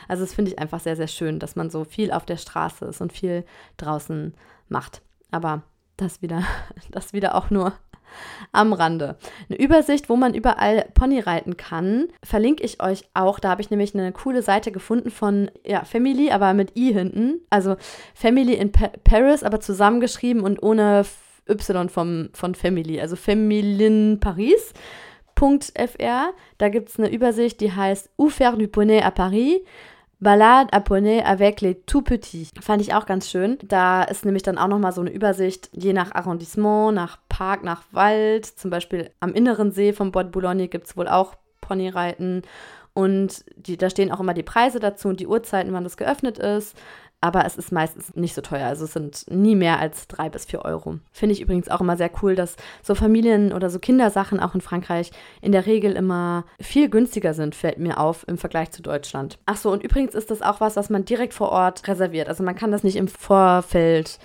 Also das finde ich einfach sehr, sehr schön, dass man so viel auf der Straße ist und viel draußen macht. Aber das wieder, *laughs* das wieder auch nur am Rande. Eine Übersicht, wo man überall Pony reiten kann, verlinke ich euch auch. Da habe ich nämlich eine coole Seite gefunden von ja, Family, aber mit i hinten. Also Family in pa Paris, aber zusammengeschrieben und ohne Y vom, von Family. Also Femilin Paris. .fr, da gibt es eine Übersicht, die heißt Où faire du poney à Paris. Ballade à Poney avec les tout petits. Fand ich auch ganz schön. Da ist nämlich dann auch nochmal so eine Übersicht, je nach Arrondissement, nach Park, nach Wald. Zum Beispiel am inneren See von Bois de Boulogne gibt es wohl auch Ponyreiten. Und die, da stehen auch immer die Preise dazu und die Uhrzeiten, wann das geöffnet ist aber es ist meistens nicht so teuer. Also es sind nie mehr als drei bis vier Euro. Finde ich übrigens auch immer sehr cool, dass so Familien- oder so Kindersachen auch in Frankreich in der Regel immer viel günstiger sind, fällt mir auf im Vergleich zu Deutschland. Ach so, und übrigens ist das auch was, was man direkt vor Ort reserviert. Also man kann das nicht im Vorfeld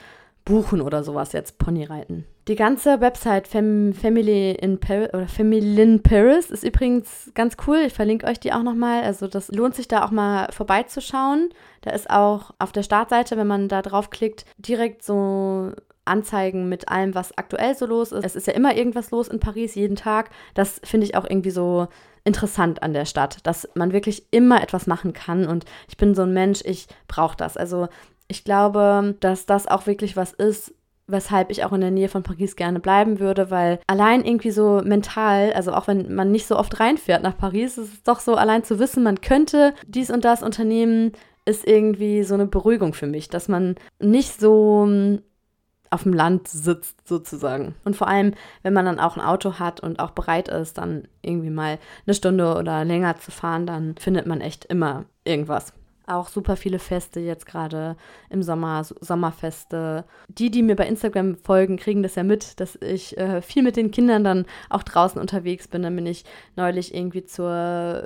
buchen oder sowas jetzt, Ponyreiten. Die ganze Website Fam Family in Paris oder Family in Paris ist übrigens ganz cool. Ich verlinke euch die auch nochmal. Also das lohnt sich da auch mal vorbeizuschauen. Da ist auch auf der Startseite, wenn man da draufklickt, direkt so Anzeigen mit allem, was aktuell so los ist. Es ist ja immer irgendwas los in Paris, jeden Tag. Das finde ich auch irgendwie so interessant an der Stadt, dass man wirklich immer etwas machen kann. Und ich bin so ein Mensch, ich brauche das. Also ich glaube, dass das auch wirklich was ist, weshalb ich auch in der Nähe von Paris gerne bleiben würde, weil allein irgendwie so mental, also auch wenn man nicht so oft reinfährt nach Paris, ist es doch so, allein zu wissen, man könnte dies und das unternehmen, ist irgendwie so eine Beruhigung für mich, dass man nicht so hm, auf dem Land sitzt sozusagen. Und vor allem, wenn man dann auch ein Auto hat und auch bereit ist, dann irgendwie mal eine Stunde oder länger zu fahren, dann findet man echt immer irgendwas auch super viele Feste jetzt gerade im Sommer, Sommerfeste. Die, die mir bei Instagram folgen, kriegen das ja mit, dass ich äh, viel mit den Kindern dann auch draußen unterwegs bin. Dann bin ich neulich irgendwie zur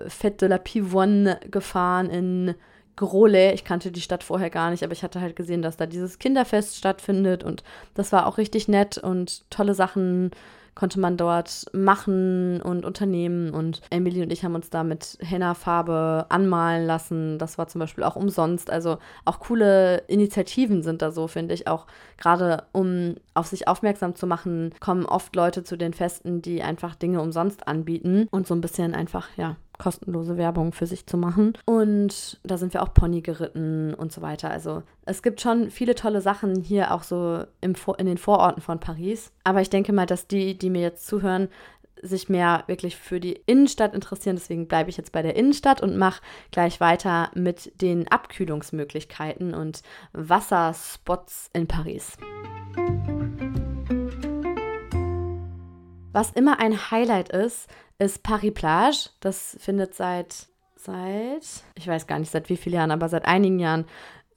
Fête de la Pivonne gefahren in Grole. Ich kannte die Stadt vorher gar nicht, aber ich hatte halt gesehen, dass da dieses Kinderfest stattfindet und das war auch richtig nett und tolle Sachen konnte man dort machen und unternehmen. Und Emily und ich haben uns da mit Henna-Farbe anmalen lassen. Das war zum Beispiel auch umsonst. Also auch coole Initiativen sind da so, finde ich. Auch gerade um auf sich aufmerksam zu machen, kommen oft Leute zu den Festen, die einfach Dinge umsonst anbieten und so ein bisschen einfach, ja, kostenlose Werbung für sich zu machen. Und da sind wir auch Pony geritten und so weiter. Also es gibt schon viele tolle Sachen hier auch so im in den Vororten von Paris. Aber ich denke mal, dass die, die mir jetzt zuhören, sich mehr wirklich für die Innenstadt interessieren. Deswegen bleibe ich jetzt bei der Innenstadt und mache gleich weiter mit den Abkühlungsmöglichkeiten und Wasserspots in Paris. Was immer ein Highlight ist, ist Paris Plage. Das findet seit, seit, ich weiß gar nicht seit wie vielen Jahren, aber seit einigen Jahren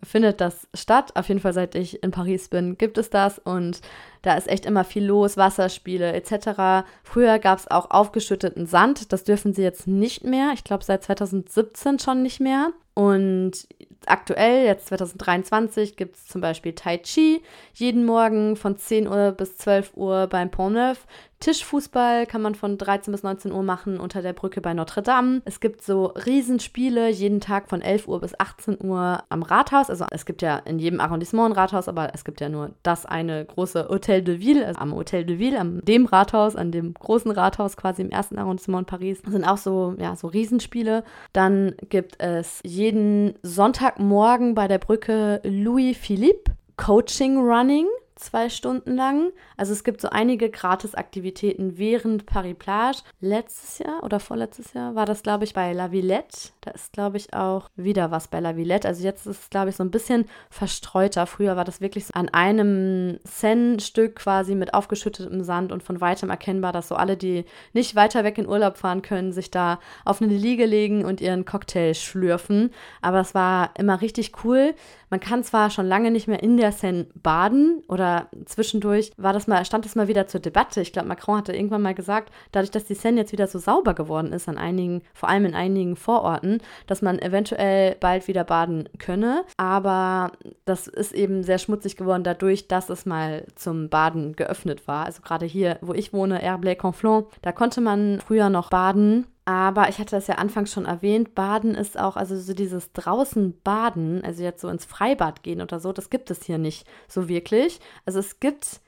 findet das statt. Auf jeden Fall, seit ich in Paris bin, gibt es das und da ist echt immer viel los, Wasserspiele etc. Früher gab es auch aufgeschütteten Sand, das dürfen sie jetzt nicht mehr. Ich glaube seit 2017 schon nicht mehr. Und aktuell, jetzt 2023, gibt es zum Beispiel Tai Chi jeden Morgen von 10 Uhr bis 12 Uhr beim Pont Neuf. Tischfußball kann man von 13 bis 19 Uhr machen unter der Brücke bei Notre Dame. Es gibt so Riesenspiele jeden Tag von 11 Uhr bis 18 Uhr am Rathaus. Also es gibt ja in jedem Arrondissement ein Rathaus, aber es gibt ja nur das eine große Hotel de Ville, also am Hotel de Ville, an dem Rathaus, an dem großen Rathaus quasi im ersten Arrondissement in Paris. Das sind auch so, ja, so Riesenspiele. Dann gibt es jeden jeden Sonntagmorgen bei der Brücke Louis Philippe Coaching Running zwei Stunden lang. Also es gibt so einige Gratisaktivitäten während Paris Plage. Letztes Jahr oder vorletztes Jahr war das, glaube ich, bei La Villette. Da ist, glaube ich, auch wieder was bei La Villette. Also jetzt ist es, glaube ich, so ein bisschen verstreuter. Früher war das wirklich so an einem Zen-Stück quasi mit aufgeschüttetem Sand und von weitem erkennbar, dass so alle, die nicht weiter weg in Urlaub fahren können, sich da auf eine Liege legen und ihren Cocktail schlürfen. Aber es war immer richtig cool. Man kann zwar schon lange nicht mehr in der Seine baden oder zwischendurch war das mal, stand das mal wieder zur Debatte. Ich glaube, Macron hatte irgendwann mal gesagt, dadurch, dass die Seine jetzt wieder so sauber geworden ist an einigen, vor allem in einigen Vororten, dass man eventuell bald wieder baden könne. Aber das ist eben sehr schmutzig geworden dadurch, dass es mal zum Baden geöffnet war. Also gerade hier, wo ich wohne, Herblay-Conflans, da konnte man früher noch baden aber ich hatte das ja anfangs schon erwähnt, Baden ist auch, also so dieses draußen Baden, also jetzt so ins Freibad gehen oder so, das gibt es hier nicht so wirklich. Also es gibt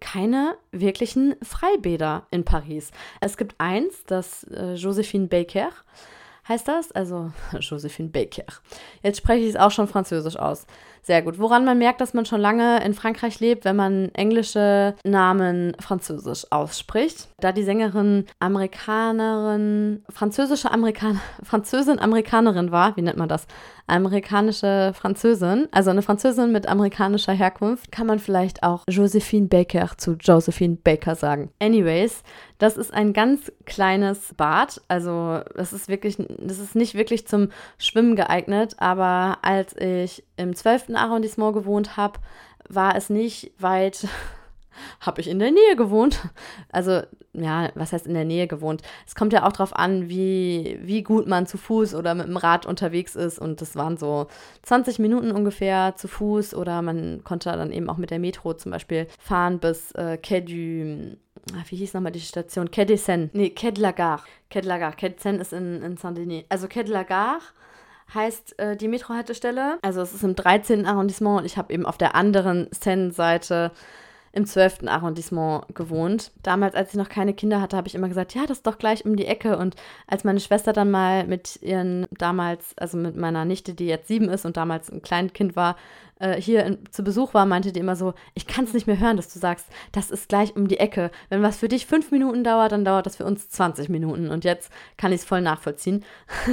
keine wirklichen Freibäder in Paris. Es gibt eins, das äh, Josephine Baker heißt das, also *laughs* Josephine Baker. Jetzt spreche ich es auch schon französisch aus. Sehr gut. Woran man merkt, dass man schon lange in Frankreich lebt, wenn man englische Namen französisch ausspricht. Da die Sängerin Amerikanerin, französische Amerikaner, *laughs* Französin Amerikanerin war, wie nennt man das? Amerikanische Französin, also eine Französin mit amerikanischer Herkunft, kann man vielleicht auch Josephine Baker zu Josephine Baker sagen. Anyways, das ist ein ganz kleines Bad, also das ist wirklich, das ist nicht wirklich zum Schwimmen geeignet, aber als ich im 12. Arrondissement gewohnt habe, war es nicht weit *laughs* habe ich in der Nähe gewohnt. Also, ja, was heißt in der Nähe gewohnt? Es kommt ja auch darauf an, wie, wie gut man zu Fuß oder mit dem Rad unterwegs ist. Und das waren so 20 Minuten ungefähr zu Fuß oder man konnte dann eben auch mit der Metro zum Beispiel fahren bis äh, Quai Ah, wie hieß nochmal die Station? Seine. Nee. Quai de Seine ist in, in Saint-Denis. Also Quai de la Gare heißt äh, die Metrohaltestelle. Also es ist im 13. Arrondissement und ich habe eben auf der anderen Seine-Seite im 12. Arrondissement gewohnt. Damals, als ich noch keine Kinder hatte, habe ich immer gesagt, ja, das ist doch gleich um die Ecke. Und als meine Schwester dann mal mit ihren damals, also mit meiner Nichte, die jetzt sieben ist und damals ein Kleinkind war, äh, hier in, zu Besuch war, meinte die immer so, ich kann es nicht mehr hören, dass du sagst, das ist gleich um die Ecke. Wenn was für dich fünf Minuten dauert, dann dauert das für uns 20 Minuten. Und jetzt kann ich es voll nachvollziehen,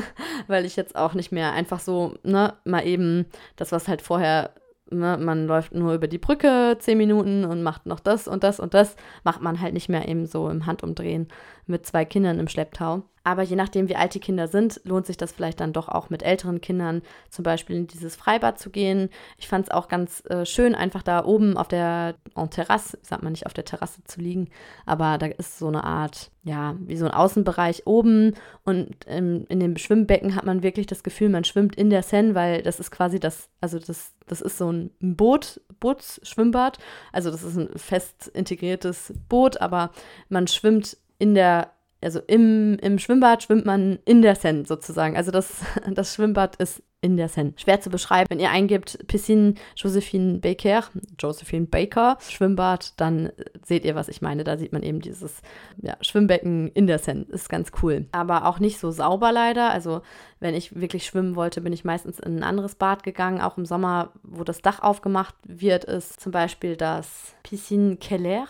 *laughs* weil ich jetzt auch nicht mehr einfach so, ne, mal eben das, was halt vorher Ne, man läuft nur über die Brücke zehn Minuten und macht noch das und das und das, macht man halt nicht mehr eben so im Handumdrehen mit zwei Kindern im Schlepptau. Aber je nachdem, wie alt die Kinder sind, lohnt sich das vielleicht dann doch auch mit älteren Kindern zum Beispiel in dieses Freibad zu gehen. Ich fand es auch ganz äh, schön, einfach da oben auf der en Terrasse, sagt man nicht auf der Terrasse zu liegen, aber da ist so eine Art, ja, wie so ein Außenbereich oben und im, in dem Schwimmbecken hat man wirklich das Gefühl, man schwimmt in der Seine, weil das ist quasi das, also das, das ist so ein Boot, Bootsschwimmbad. Also das ist ein fest integriertes Boot, aber man schwimmt in der, also im, im Schwimmbad schwimmt man in der Seine sozusagen. Also das, *laughs* das Schwimmbad ist in der Seine. Schwer zu beschreiben. Wenn ihr eingibt Piscine Josephine Baker, Josephine Baker, Schwimmbad, dann seht ihr, was ich meine. Da sieht man eben dieses ja, Schwimmbecken in der Seine. Ist ganz cool. Aber auch nicht so sauber leider. Also wenn ich wirklich schwimmen wollte, bin ich meistens in ein anderes Bad gegangen. Auch im Sommer, wo das Dach aufgemacht wird, ist zum Beispiel das Piscine Keller.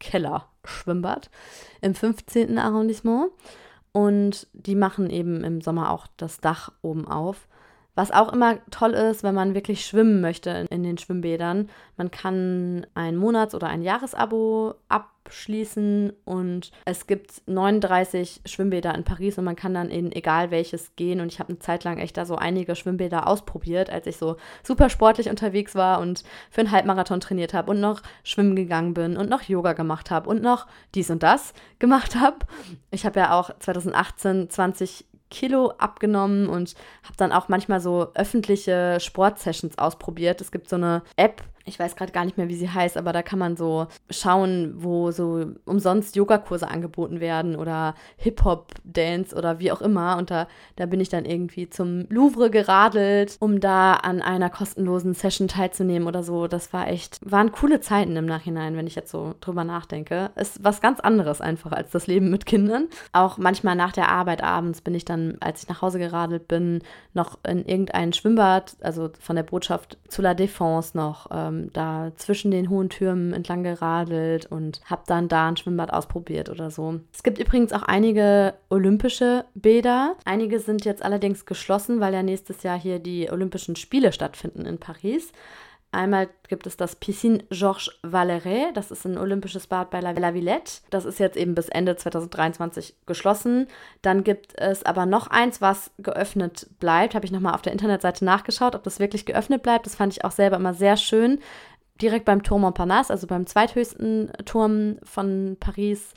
Keller Schwimmbad im 15. Arrondissement. Und die machen eben im Sommer auch das Dach oben auf. Was auch immer toll ist, wenn man wirklich schwimmen möchte in den Schwimmbädern. Man kann ein Monats- oder ein Jahresabo abschließen und es gibt 39 Schwimmbäder in Paris und man kann dann in egal welches gehen. Und ich habe eine Zeit lang echt da so einige Schwimmbäder ausprobiert, als ich so super sportlich unterwegs war und für einen Halbmarathon trainiert habe und noch schwimmen gegangen bin und noch Yoga gemacht habe und noch dies und das gemacht habe. Ich habe ja auch 2018 20 Kilo abgenommen und habe dann auch manchmal so öffentliche Sportsessions ausprobiert. Es gibt so eine App, ich weiß gerade gar nicht mehr, wie sie heißt, aber da kann man so schauen, wo so umsonst Yogakurse angeboten werden oder Hip-Hop-Dance oder wie auch immer. Und da, da bin ich dann irgendwie zum Louvre geradelt, um da an einer kostenlosen Session teilzunehmen oder so. Das war echt, waren coole Zeiten im Nachhinein, wenn ich jetzt so drüber nachdenke. Ist was ganz anderes einfach als das Leben mit Kindern. Auch manchmal nach der Arbeit abends bin ich dann, als ich nach Hause geradelt bin, noch in irgendein Schwimmbad, also von der Botschaft zu La Défense noch. Ähm, da zwischen den hohen Türmen entlang geradelt und habe dann da ein Schwimmbad ausprobiert oder so. Es gibt übrigens auch einige olympische Bäder. Einige sind jetzt allerdings geschlossen, weil ja nächstes Jahr hier die Olympischen Spiele stattfinden in Paris. Einmal gibt es das Piscine Georges Valeret, das ist ein olympisches Bad bei La Villette. Das ist jetzt eben bis Ende 2023 geschlossen. Dann gibt es aber noch eins, was geöffnet bleibt. Habe ich nochmal auf der Internetseite nachgeschaut, ob das wirklich geöffnet bleibt. Das fand ich auch selber immer sehr schön. Direkt beim Tour Montparnasse, also beim zweithöchsten Turm von Paris,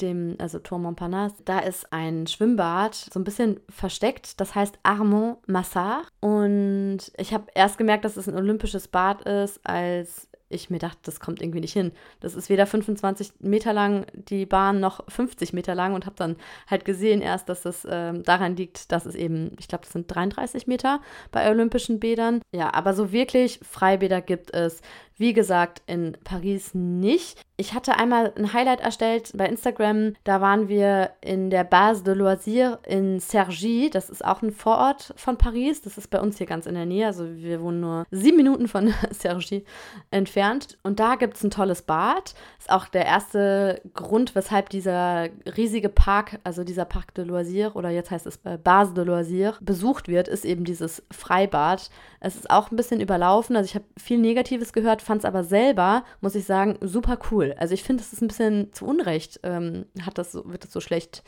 dem, also Tour Montparnasse, da ist ein Schwimmbad, so ein bisschen versteckt, das heißt Armand Massard. Und ich habe erst gemerkt, dass es ein olympisches Bad ist, als ich mir dachte, das kommt irgendwie nicht hin. Das ist weder 25 Meter lang die Bahn noch 50 Meter lang und habe dann halt gesehen erst, dass es äh, daran liegt, dass es eben, ich glaube, das sind 33 Meter bei olympischen Bädern. Ja, aber so wirklich Freibäder gibt es wie gesagt, in Paris nicht. Ich hatte einmal ein Highlight erstellt bei Instagram. Da waren wir in der Base de Loisirs in Cergy. Das ist auch ein Vorort von Paris. Das ist bei uns hier ganz in der Nähe. Also wir wohnen nur sieben Minuten von *laughs* Cergy entfernt. Und da gibt es ein tolles Bad. Ist auch der erste Grund, weshalb dieser riesige Park, also dieser Parc de Loisirs oder jetzt heißt es Base de Loisirs, besucht wird, ist eben dieses Freibad. Es ist auch ein bisschen überlaufen. Also ich habe viel Negatives gehört fand es aber selber, muss ich sagen, super cool. Also ich finde, es ist ein bisschen zu Unrecht, ähm, hat das wird das so schlecht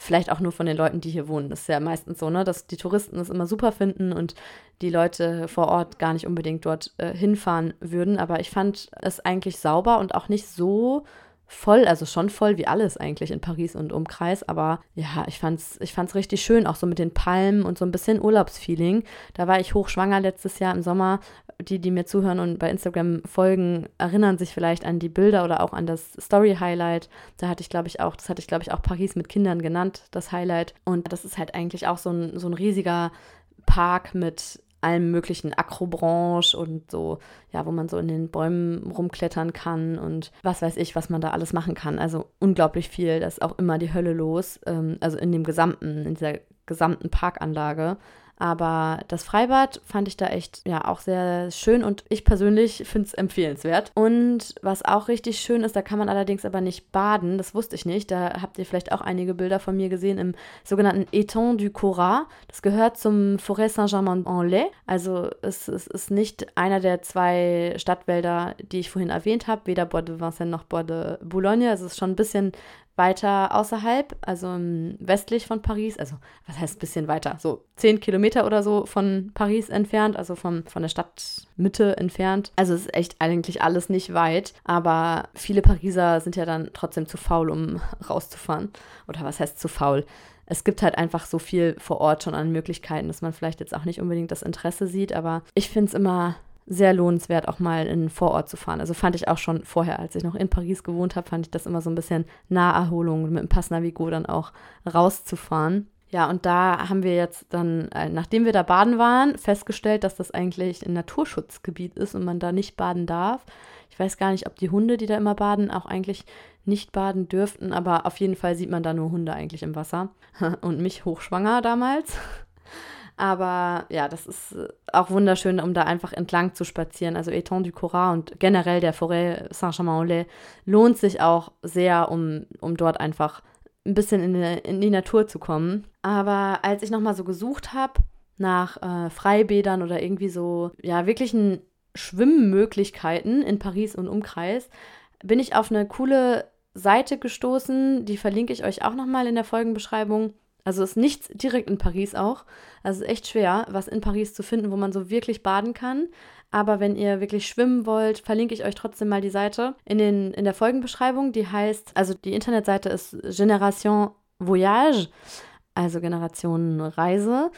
vielleicht auch nur von den Leuten, die hier wohnen. Das ist ja meistens so, ne, dass die Touristen es immer super finden und die Leute vor Ort gar nicht unbedingt dort äh, hinfahren würden. Aber ich fand es eigentlich sauber und auch nicht so voll, also schon voll wie alles eigentlich in Paris und Umkreis, aber ja, ich fand's, ich fand's richtig schön, auch so mit den Palmen und so ein bisschen Urlaubsfeeling. Da war ich hochschwanger letztes Jahr im Sommer. Die, die mir zuhören und bei Instagram folgen, erinnern sich vielleicht an die Bilder oder auch an das Story-Highlight. Da hatte ich, glaube ich, auch, das hatte ich, glaube ich, auch Paris mit Kindern genannt, das Highlight. Und das ist halt eigentlich auch so ein, so ein riesiger Park mit allem möglichen Akrobranche und so, ja, wo man so in den Bäumen rumklettern kann und was weiß ich, was man da alles machen kann. Also unglaublich viel, da ist auch immer die Hölle los, ähm, also in dem gesamten, in dieser gesamten Parkanlage. Aber das Freibad fand ich da echt ja auch sehr schön und ich persönlich finde es empfehlenswert. Und was auch richtig schön ist, da kann man allerdings aber nicht baden, das wusste ich nicht. Da habt ihr vielleicht auch einige Bilder von mir gesehen im sogenannten Étang du Cora. Das gehört zum Forêt Saint-Germain-en-Laye. Also es, es, ist nicht einer der zwei Stadtwälder, die ich vorhin erwähnt habe, weder Bois de Vincennes noch Bois de Boulogne. Es ist schon ein bisschen weiter außerhalb, also westlich von Paris, also was heißt ein bisschen weiter, so zehn Kilometer oder so von Paris entfernt, also vom, von der Stadtmitte entfernt. Also es ist echt eigentlich alles nicht weit, aber viele Pariser sind ja dann trotzdem zu faul, um *laughs* rauszufahren. Oder was heißt zu faul? es gibt halt einfach so viel vor Ort schon an Möglichkeiten, dass man vielleicht jetzt auch nicht unbedingt das Interesse sieht. Aber ich finde es immer sehr lohnenswert, auch mal in einen Vorort zu fahren. Also fand ich auch schon vorher, als ich noch in Paris gewohnt habe, fand ich das immer so ein bisschen Naherholung mit dem Pass Navigo dann auch rauszufahren. Ja, und da haben wir jetzt dann, äh, nachdem wir da baden waren, festgestellt, dass das eigentlich ein Naturschutzgebiet ist und man da nicht baden darf. Ich weiß gar nicht, ob die Hunde, die da immer baden, auch eigentlich nicht baden dürften, aber auf jeden Fall sieht man da nur Hunde eigentlich im Wasser. *laughs* Und mich hochschwanger damals. Aber ja, das ist äh, auch wunderschön, um da einfach entlang zu spazieren. Also Étang du Cora und generell der Forêt Saint-Germain-en-Laye lohnt sich auch sehr, um, um dort einfach ein bisschen in die, in die Natur zu kommen. Aber als ich nochmal so gesucht habe nach äh, Freibädern oder irgendwie so, ja, wirklichen Schwimmmöglichkeiten in Paris und Umkreis, bin ich auf eine coole Seite gestoßen. Die verlinke ich euch auch nochmal in der Folgenbeschreibung. Also ist nichts direkt in Paris auch. Also ist echt schwer, was in Paris zu finden, wo man so wirklich baden kann. Aber wenn ihr wirklich schwimmen wollt, verlinke ich euch trotzdem mal die Seite in, den, in der Folgenbeschreibung. Die heißt, also die Internetseite ist Generation Voyage. Also Generationenreise.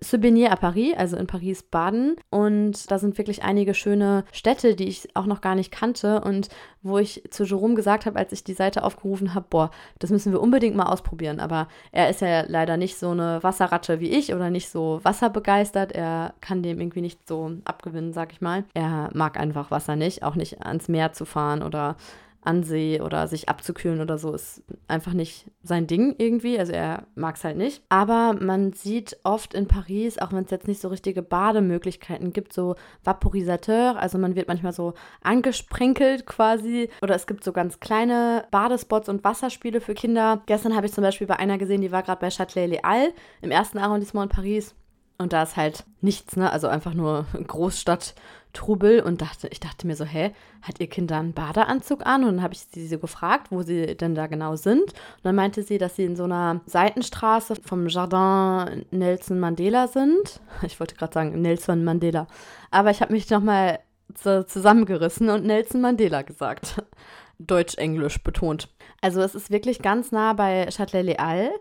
Souvenir à Paris, also in Paris baden. Und da sind wirklich einige schöne Städte, die ich auch noch gar nicht kannte und wo ich zu Jerome gesagt habe, als ich die Seite aufgerufen habe, boah, das müssen wir unbedingt mal ausprobieren. Aber er ist ja leider nicht so eine Wasserratte wie ich oder nicht so wasserbegeistert. Er kann dem irgendwie nicht so abgewinnen, sag ich mal. Er mag einfach Wasser nicht, auch nicht ans Meer zu fahren oder an See oder sich abzukühlen oder so ist einfach nicht sein Ding irgendwie. Also er mag es halt nicht. Aber man sieht oft in Paris, auch wenn es jetzt nicht so richtige Bademöglichkeiten gibt, so Vaporisateur. Also man wird manchmal so angesprenkelt quasi. Oder es gibt so ganz kleine Badespots und Wasserspiele für Kinder. Gestern habe ich zum Beispiel bei einer gesehen, die war gerade bei Châtelet-Les-Halles im ersten Arrondissement in Paris. Und da ist halt nichts, ne? Also einfach nur *laughs* Großstadt Trubel und dachte, ich dachte mir so, hä, hat ihr Kind da einen Badeanzug an? Und dann habe ich sie so gefragt, wo sie denn da genau sind. Und dann meinte sie, dass sie in so einer Seitenstraße vom Jardin Nelson Mandela sind. *laughs* Ich wollte gerade sagen Nelson Mandela. Aber ich habe mich nochmal zusammengerissen und Nelson Mandela gesagt. *laughs* Deutsch-Englisch betont. Also es ist wirklich ganz nah bei Châtelet-Les-Halles.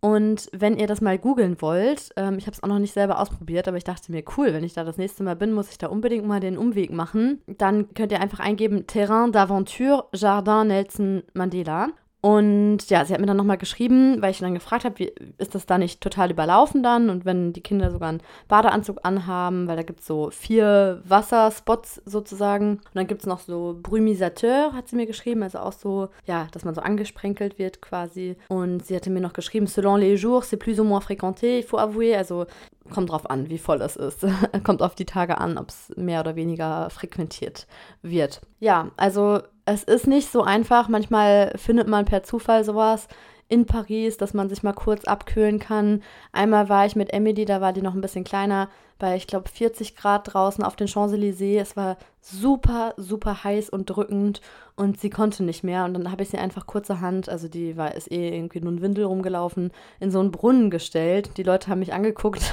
Und wenn ihr das mal googeln wollt, ähm, ich habe es auch noch nicht selber ausprobiert, aber ich dachte mir, cool, wenn ich da das nächste Mal bin, muss ich da unbedingt mal den Umweg machen. Dann könnt ihr einfach eingeben Terrain d'Aventure Jardin Nelson Mandela. Und ja, sie hat mir dann nochmal geschrieben, weil ich dann gefragt habe, ist das da nicht total überlaufen dann? Und wenn die Kinder sogar einen Badeanzug anhaben, weil da gibt es so vier Wasserspots sozusagen. Und dann gibt es noch so Brumisateur, hat sie mir geschrieben, also auch so, ja, dass man so angesprenkelt wird quasi. Und sie hatte mir noch geschrieben, selon les jours, c'est plus ou moins fréquenté, il faut avouer. Also kommt drauf an, wie voll es ist. *laughs* kommt auf die Tage an, ob es mehr oder weniger frequentiert wird. Ja, also es ist nicht so einfach. Manchmal findet man per Zufall sowas in Paris, dass man sich mal kurz abkühlen kann. Einmal war ich mit Emily, da war die noch ein bisschen kleiner, bei, ich glaube, 40 Grad draußen auf den Champs-Élysées. Es war super, super heiß und drückend und sie konnte nicht mehr. Und dann habe ich sie einfach kurzerhand, also die war, ist eh irgendwie nur ein Windel rumgelaufen, in so einen Brunnen gestellt. Die Leute haben mich angeguckt,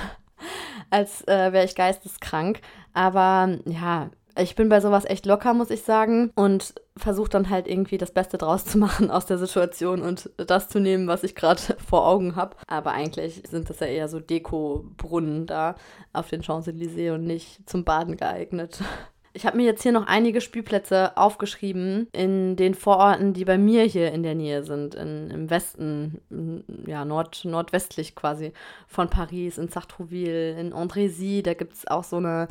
als äh, wäre ich geisteskrank. Aber ja, ich bin bei sowas echt locker, muss ich sagen. Und versuche dann halt irgendwie das Beste draus zu machen aus der Situation und das zu nehmen, was ich gerade *laughs* vor Augen habe. Aber eigentlich sind das ja eher so Deko-Brunnen da auf den Champs-Élysées und nicht zum Baden geeignet. Ich habe mir jetzt hier noch einige Spielplätze aufgeschrieben in den Vororten, die bei mir hier in der Nähe sind, in, im Westen, ja, nord, nordwestlich quasi von Paris, in Sartrouville, in Andrézy. Da gibt es auch so eine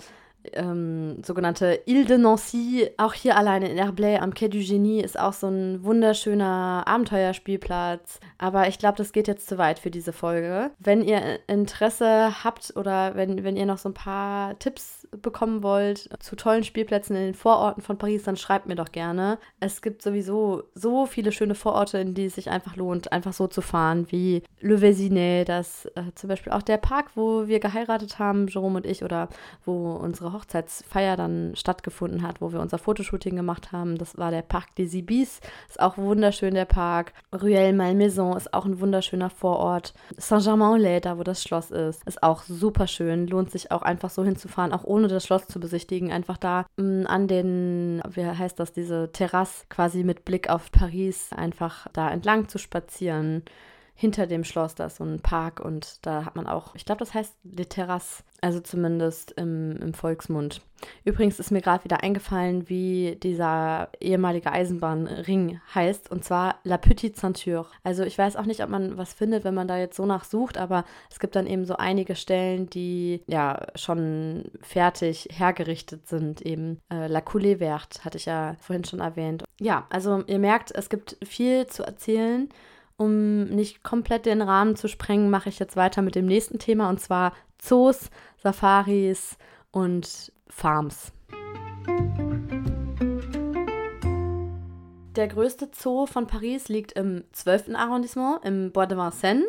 ähm, sogenannte Ile de Nancy. Auch hier alleine in Herblay am Quai du Genie ist auch so ein wunderschöner Abenteuerspielplatz. Aber ich glaube, das geht jetzt zu weit für diese Folge. Wenn ihr Interesse habt oder wenn, wenn ihr noch so ein paar Tipps bekommen wollt zu tollen Spielplätzen in den Vororten von Paris, dann schreibt mir doch gerne. Es gibt sowieso so viele schöne Vororte, in die es sich einfach lohnt, einfach so zu fahren, wie Le Vésinet, das äh, zum Beispiel auch der Park, wo wir geheiratet haben, Jerome und ich, oder wo unsere Hochzeitsfeier dann stattgefunden hat, wo wir unser Fotoshooting gemacht haben. Das war der Parc des Ibis, ist auch wunderschön der Park. Ruelle Malmaison ist auch ein wunderschöner Vorort. Saint-Germain-en-Laye, da wo das Schloss ist, ist auch super schön. Lohnt sich auch einfach so hinzufahren, auch ohne das Schloss zu besichtigen. Einfach da mh, mm, an den, wie heißt das, diese Terrasse quasi mit Blick auf Paris, einfach da entlang zu spazieren hinter dem Schloss, da ist so ein Park und da hat man auch, ich glaube, das heißt Le Terrasse, also zumindest im, im Volksmund. Übrigens ist mir gerade wieder eingefallen, wie dieser ehemalige Eisenbahnring heißt, und zwar La Petite Ceinture. Also ich weiß auch nicht, ob man was findet, wenn man da jetzt so nachsucht, aber es gibt dann eben so einige Stellen, die ja schon fertig hergerichtet sind. Eben äh, La Coulée Verte hatte ich ja vorhin schon erwähnt. Ja, also ihr merkt, es gibt viel zu erzählen um nicht komplett den Rahmen zu sprengen, mache ich jetzt weiter mit dem nächsten Thema und zwar Zoos, Safaris und Farms. Der größte Zoo von Paris liegt im 12. Arrondissement, im Bois de Vincennes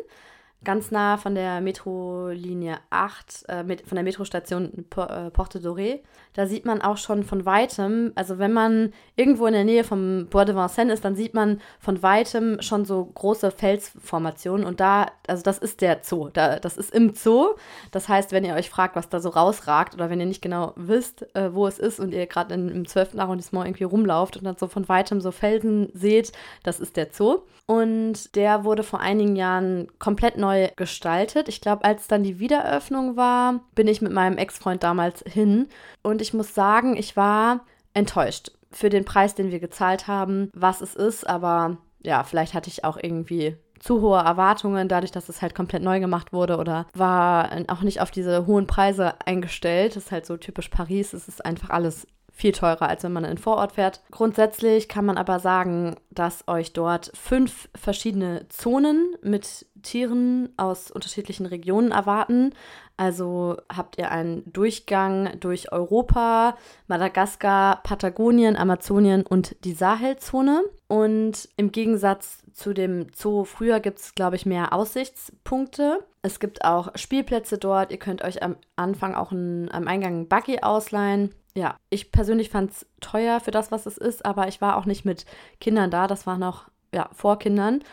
ganz nah von der Metrolinie 8, äh, mit, von der Metrostation äh, Porte Doré. Da sieht man auch schon von weitem, also wenn man irgendwo in der Nähe vom Bois de Vincennes ist, dann sieht man von weitem schon so große Felsformationen und da, also das ist der Zoo, da, das ist im Zoo. Das heißt, wenn ihr euch fragt, was da so rausragt oder wenn ihr nicht genau wisst, äh, wo es ist und ihr gerade im 12. Arrondissement irgendwie rumlauft und dann so von weitem so Felsen seht, das ist der Zoo. Und der wurde vor einigen Jahren komplett neu neu gestaltet. Ich glaube, als dann die Wiedereröffnung war, bin ich mit meinem Ex-Freund damals hin. Und ich muss sagen, ich war enttäuscht für den Preis, den wir gezahlt haben, was es ist. Aber ja, vielleicht hatte ich auch irgendwie zu hohe Erwartungen, dadurch, dass es halt komplett neu gemacht wurde oder war auch nicht auf diese hohen Preise eingestellt. Das ist halt so typisch Paris. Es ist einfach alles viel teurer, als wenn man in Vorort fährt. Grundsätzlich kann man aber sagen, dass euch dort fünf verschiedene Zonen mit Tieren aus unterschiedlichen Regionen erwarten. Also habt ihr einen Durchgang durch Europa, Madagaskar, Patagonien, Amazonien und die Sahelzone. Und im Gegensatz zu dem Zoo früher gibt es, glaube ich, mehr Aussichtspunkte. Es gibt auch Spielplätze dort. Ihr könnt euch am Anfang auch ein, am Eingang ein Buggy ausleihen ja, ich persönlich fand es teuer für das, was es ist, aber ich war auch nicht mit Kindern da. Das war noch ja, vor Kindern.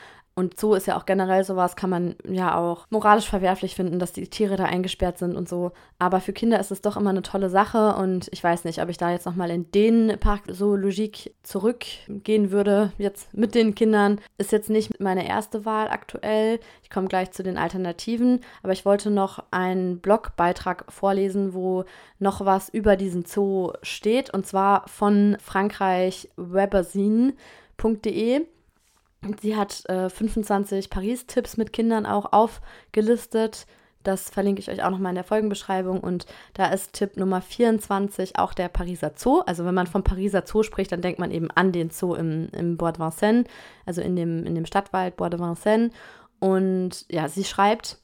Und so ist ja auch generell sowas, kann man ja auch moralisch verwerflich finden, dass die Tiere da eingesperrt sind und so. Aber für Kinder ist es doch immer eine tolle Sache und ich weiß nicht, ob ich da jetzt nochmal in den Park Zoologique zurückgehen würde, jetzt mit den Kindern. Ist jetzt nicht meine erste Wahl aktuell. Ich komme gleich zu den Alternativen, aber ich wollte noch einen Blogbeitrag vorlesen, wo noch was über diesen Zoo steht und zwar von Frankreich Webazine.de. Sie hat äh, 25 Paris-Tipps mit Kindern auch aufgelistet. Das verlinke ich euch auch nochmal in der Folgenbeschreibung. Und da ist Tipp Nummer 24 auch der Pariser Zoo. Also wenn man vom Pariser Zoo spricht, dann denkt man eben an den Zoo im, im Bois de Vincennes, also in dem, in dem Stadtwald Bois de Vincennes. Und ja, sie schreibt,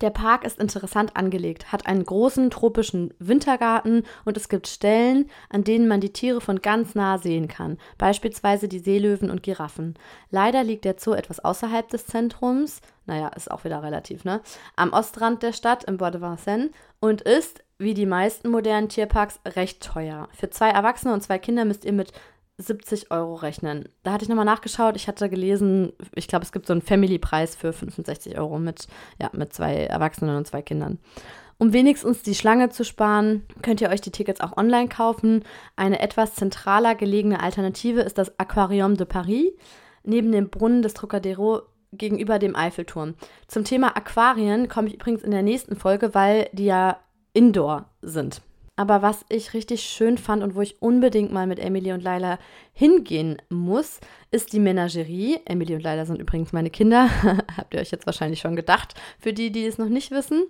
der Park ist interessant angelegt, hat einen großen tropischen Wintergarten und es gibt Stellen, an denen man die Tiere von ganz nah sehen kann, beispielsweise die Seelöwen und Giraffen. Leider liegt der Zoo etwas außerhalb des Zentrums, naja, ist auch wieder relativ, ne? Am Ostrand der Stadt im Bois de Vincennes und ist, wie die meisten modernen Tierparks, recht teuer. Für zwei Erwachsene und zwei Kinder müsst ihr mit 70 Euro rechnen. Da hatte ich nochmal nachgeschaut. Ich hatte gelesen, ich glaube, es gibt so einen Family-Preis für 65 Euro mit, ja, mit zwei Erwachsenen und zwei Kindern. Um wenigstens die Schlange zu sparen, könnt ihr euch die Tickets auch online kaufen. Eine etwas zentraler gelegene Alternative ist das Aquarium de Paris neben dem Brunnen des Trocadero gegenüber dem Eiffelturm. Zum Thema Aquarien komme ich übrigens in der nächsten Folge, weil die ja indoor sind. Aber was ich richtig schön fand und wo ich unbedingt mal mit Emily und Laila hingehen muss, ist die Menagerie. Emily und Laila sind übrigens meine Kinder. *laughs* Habt ihr euch jetzt wahrscheinlich schon gedacht. Für die, die es noch nicht wissen.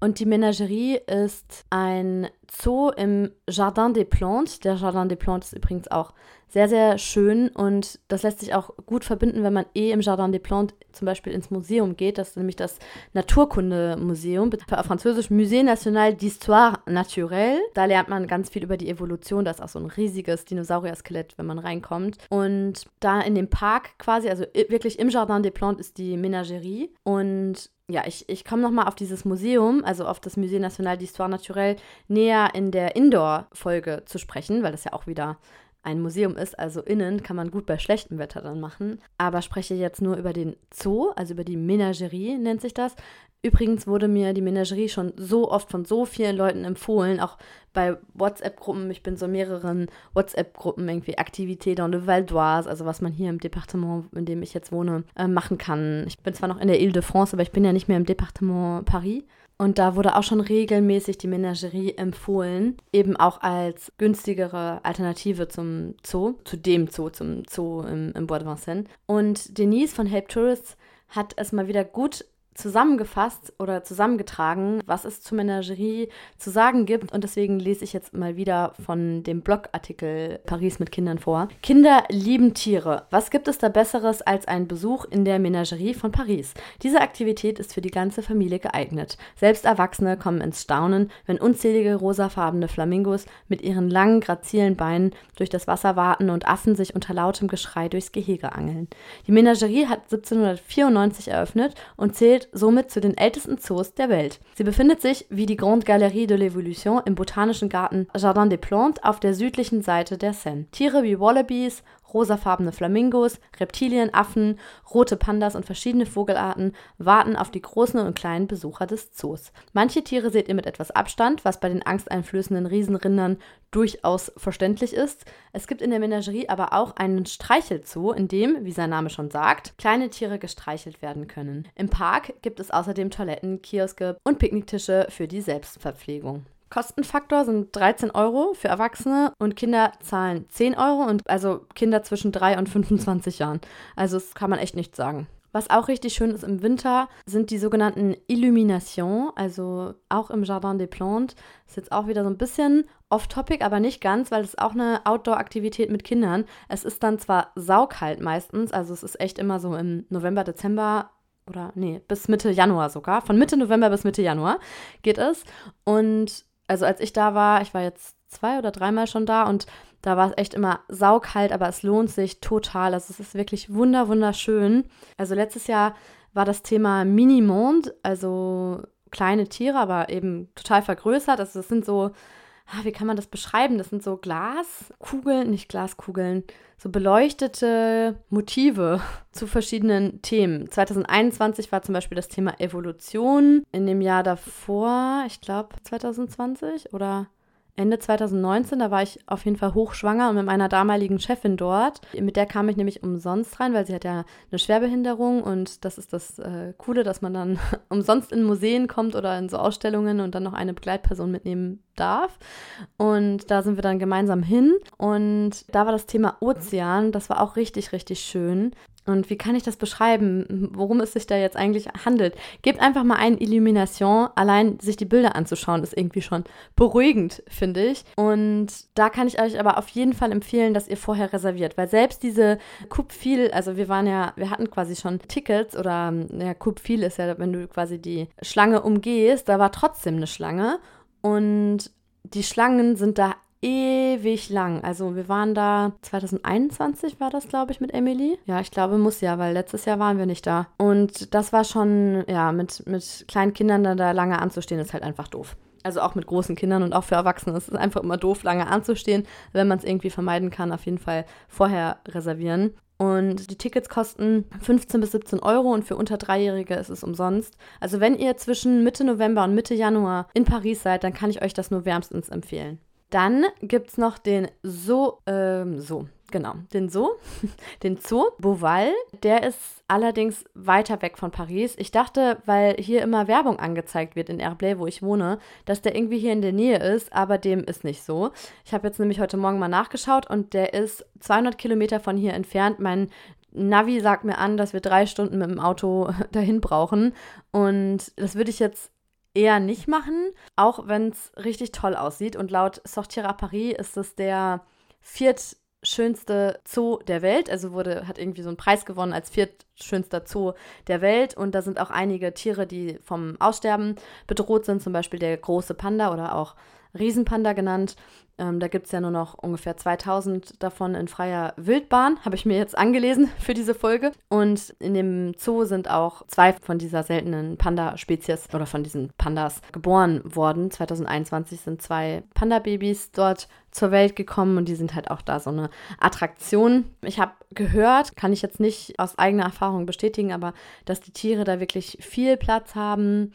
Und die Menagerie ist ein Zoo im Jardin des Plantes. Der Jardin des Plantes ist übrigens auch sehr, sehr schön und das lässt sich auch gut verbinden, wenn man eh im Jardin des Plantes zum Beispiel ins Museum geht. Das ist nämlich das Naturkundemuseum, auf Französisch Musée National d'Histoire Naturelle. Da lernt man ganz viel über die Evolution. Da ist auch so ein riesiges Dinosaurier-Skelett, wenn man reinkommt. Und da in dem Park quasi, also wirklich im Jardin des Plantes ist die Menagerie und ja, ich, ich komme nochmal auf dieses Museum, also auf das Musée National d'Histoire Naturelle, näher in der Indoor-Folge zu sprechen, weil das ja auch wieder ein Museum ist, also innen kann man gut bei schlechtem Wetter dann machen. Aber spreche jetzt nur über den Zoo, also über die Menagerie nennt sich das. Übrigens wurde mir die Menagerie schon so oft von so vielen Leuten empfohlen, auch bei WhatsApp-Gruppen. Ich bin so mehreren WhatsApp-Gruppen, irgendwie Activité dans le Val d'Oise, also was man hier im Departement, in dem ich jetzt wohne, äh, machen kann. Ich bin zwar noch in der Ile-de-France, aber ich bin ja nicht mehr im Departement Paris. Und da wurde auch schon regelmäßig die Menagerie empfohlen, eben auch als günstigere Alternative zum Zoo, zu dem Zoo, zum Zoo im, im Bois de Vincennes. Und Denise von Help Tourists hat es mal wieder gut zusammengefasst oder zusammengetragen, was es zur Menagerie zu sagen gibt. Und deswegen lese ich jetzt mal wieder von dem Blogartikel Paris mit Kindern vor. Kinder lieben Tiere. Was gibt es da Besseres als ein Besuch in der Menagerie von Paris? Diese Aktivität ist für die ganze Familie geeignet. Selbst Erwachsene kommen ins Staunen, wenn unzählige rosafarbene Flamingos mit ihren langen, grazilen Beinen durch das Wasser warten und Affen sich unter lautem Geschrei durchs Gehege angeln. Die Menagerie hat 1794 eröffnet und zählt somit zu den ältesten Zoos der Welt. Sie befindet sich, wie die Grande Galerie de l'Evolution, im botanischen Garten Jardin des Plantes auf der südlichen Seite der Seine. Tiere wie Wallabies, rosafarbene Flamingos, Reptilien, Affen, rote Pandas und verschiedene Vogelarten warten auf die großen und kleinen Besucher des Zoos. Manche Tiere seht ihr mit etwas Abstand, was bei den angsteinflößenden Riesenrindern durchaus verständlich ist. Es gibt in der Menagerie aber auch einen Streichelzoo, in dem, wie sein Name schon sagt, kleine Tiere gestreichelt werden können. Im Park gibt es außerdem Toiletten, Kioske und Picknicktische für die Selbstverpflegung. Kostenfaktor sind 13 Euro für Erwachsene und Kinder zahlen 10 Euro und also Kinder zwischen 3 und 25 Jahren. Also das kann man echt nicht sagen. Was auch richtig schön ist im Winter, sind die sogenannten Illuminations, also auch im Jardin des Plantes. Ist jetzt auch wieder so ein bisschen off-topic, aber nicht ganz, weil es auch eine Outdoor-Aktivität mit Kindern. Es ist dann zwar saukalt meistens, also es ist echt immer so im November, Dezember oder nee, bis Mitte Januar sogar. Von Mitte November bis Mitte Januar geht es. Und also als ich da war, ich war jetzt zwei oder dreimal schon da und da war es echt immer saukalt, aber es lohnt sich total. Also es ist wirklich wunder, wunderschön. Also letztes Jahr war das Thema Minimond, also kleine Tiere, aber eben total vergrößert. Also das sind so wie kann man das beschreiben? Das sind so Glaskugeln, nicht Glaskugeln, so beleuchtete Motive *laughs* zu verschiedenen Themen. 2021 war zum Beispiel das Thema Evolution. In dem Jahr davor, ich glaube 2020 oder Ende 2019, da war ich auf jeden Fall hochschwanger und mit meiner damaligen Chefin dort. Mit der kam ich nämlich umsonst rein, weil sie hat ja eine Schwerbehinderung und das ist das äh, Coole, dass man dann *laughs* umsonst in Museen kommt oder in so Ausstellungen und dann noch eine Begleitperson mitnehmen darf. Und da sind wir dann gemeinsam hin und da war das Thema Ozean, das war auch richtig, richtig schön. Und wie kann ich das beschreiben, worum es sich da jetzt eigentlich handelt? Gebt einfach mal ein Illumination. Allein sich die Bilder anzuschauen, ist irgendwie schon beruhigend, finde ich. Und da kann ich euch aber auf jeden Fall empfehlen, dass ihr vorher reserviert, weil selbst diese Coupe Fil, also wir waren ja, wir hatten quasi schon Tickets oder ja, Coupe Fil ist ja, wenn du quasi die Schlange umgehst, da war trotzdem eine Schlange. Und die Schlangen sind da ewig lang. Also wir waren da 2021 war das, glaube ich, mit Emily. Ja, ich glaube, muss ja, weil letztes Jahr waren wir nicht da. Und das war schon, ja, mit, mit kleinen Kindern da, da lange anzustehen, ist halt einfach doof. Also auch mit großen Kindern und auch für Erwachsene. Es ist einfach immer doof, lange anzustehen. Wenn man es irgendwie vermeiden kann, auf jeden Fall vorher reservieren. Und die Tickets kosten 15 bis 17 Euro und für unter Dreijährige ist es umsonst. Also wenn ihr zwischen Mitte November und Mitte Januar in Paris seid, dann kann ich euch das nur wärmstens empfehlen. Dann gibt es noch den So, ähm, so, genau, den Zoo, *laughs* den Zoo Beauval. Der ist allerdings weiter weg von Paris. Ich dachte, weil hier immer Werbung angezeigt wird in Herblay, wo ich wohne, dass der irgendwie hier in der Nähe ist, aber dem ist nicht so. Ich habe jetzt nämlich heute Morgen mal nachgeschaut und der ist 200 Kilometer von hier entfernt. Mein Navi sagt mir an, dass wir drei Stunden mit dem Auto *laughs* dahin brauchen. Und das würde ich jetzt eher nicht machen, auch wenn es richtig toll aussieht. Und laut Sortir à Paris ist es der viertschönste Zoo der Welt. Also wurde, hat irgendwie so einen Preis gewonnen als viertschönster Zoo der Welt. Und da sind auch einige Tiere, die vom Aussterben bedroht sind, zum Beispiel der große Panda oder auch Riesenpanda genannt. Ähm, da gibt es ja nur noch ungefähr 2000 davon in freier Wildbahn, habe ich mir jetzt angelesen *laughs* für diese Folge. Und in dem Zoo sind auch zwei von dieser seltenen Panda-Spezies oder von diesen Pandas geboren worden. 2021 sind zwei Panda-Babys dort zur Welt gekommen und die sind halt auch da so eine Attraktion. Ich habe gehört, kann ich jetzt nicht aus eigener Erfahrung bestätigen, aber dass die Tiere da wirklich viel Platz haben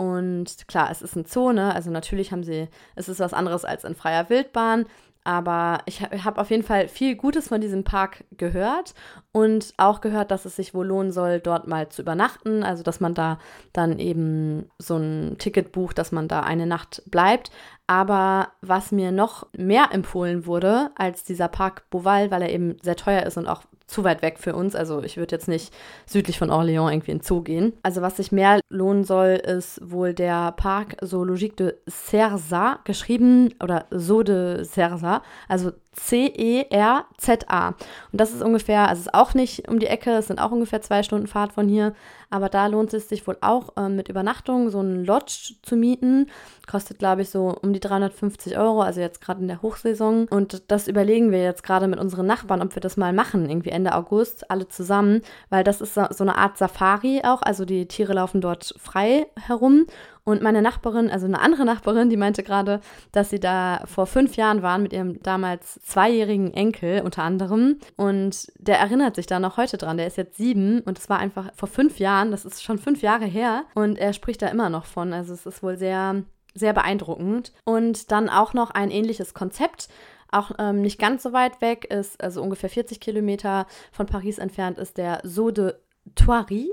und klar, es ist eine Zone, also natürlich haben sie, es ist was anderes als in freier Wildbahn, aber ich habe auf jeden Fall viel Gutes von diesem Park gehört und auch gehört, dass es sich wohl lohnen soll, dort mal zu übernachten. Also, dass man da dann eben so ein Ticket bucht, dass man da eine Nacht bleibt. Aber was mir noch mehr empfohlen wurde als dieser Park Beauval, weil er eben sehr teuer ist und auch zu weit weg für uns. Also ich würde jetzt nicht südlich von Orléans irgendwie in Zoo gehen. Also was sich mehr lohnen soll, ist wohl der Parc Zoologique de Cerza, geschrieben oder Zoo de Cerza, also C-E-R-Z-A. Und das ist ungefähr, also es ist auch nicht um die Ecke, es sind auch ungefähr zwei Stunden Fahrt von hier, aber da lohnt es sich wohl auch ähm, mit Übernachtung so einen Lodge zu mieten. Kostet, glaube ich, so um die 350 Euro, also jetzt gerade in der Hochsaison. Und das überlegen wir jetzt gerade mit unseren Nachbarn, ob wir das mal machen, irgendwie Ende August, alle zusammen, weil das ist so eine Art Safari auch, also die Tiere laufen dort frei herum Und meine Nachbarin, also eine andere Nachbarin, die meinte gerade, dass sie da vor fünf Jahren waren mit ihrem damals zweijährigen Enkel unter anderem. Und der erinnert sich da noch heute dran. Der ist jetzt sieben und es war einfach vor fünf Jahren, das ist schon fünf Jahre her. Und er spricht da immer noch von. Also es ist wohl sehr, sehr beeindruckend. Und dann auch noch ein ähnliches Konzept auch ähm, nicht ganz so weit weg ist, also ungefähr 40 Kilometer von Paris entfernt, ist der Zoo de Thoiry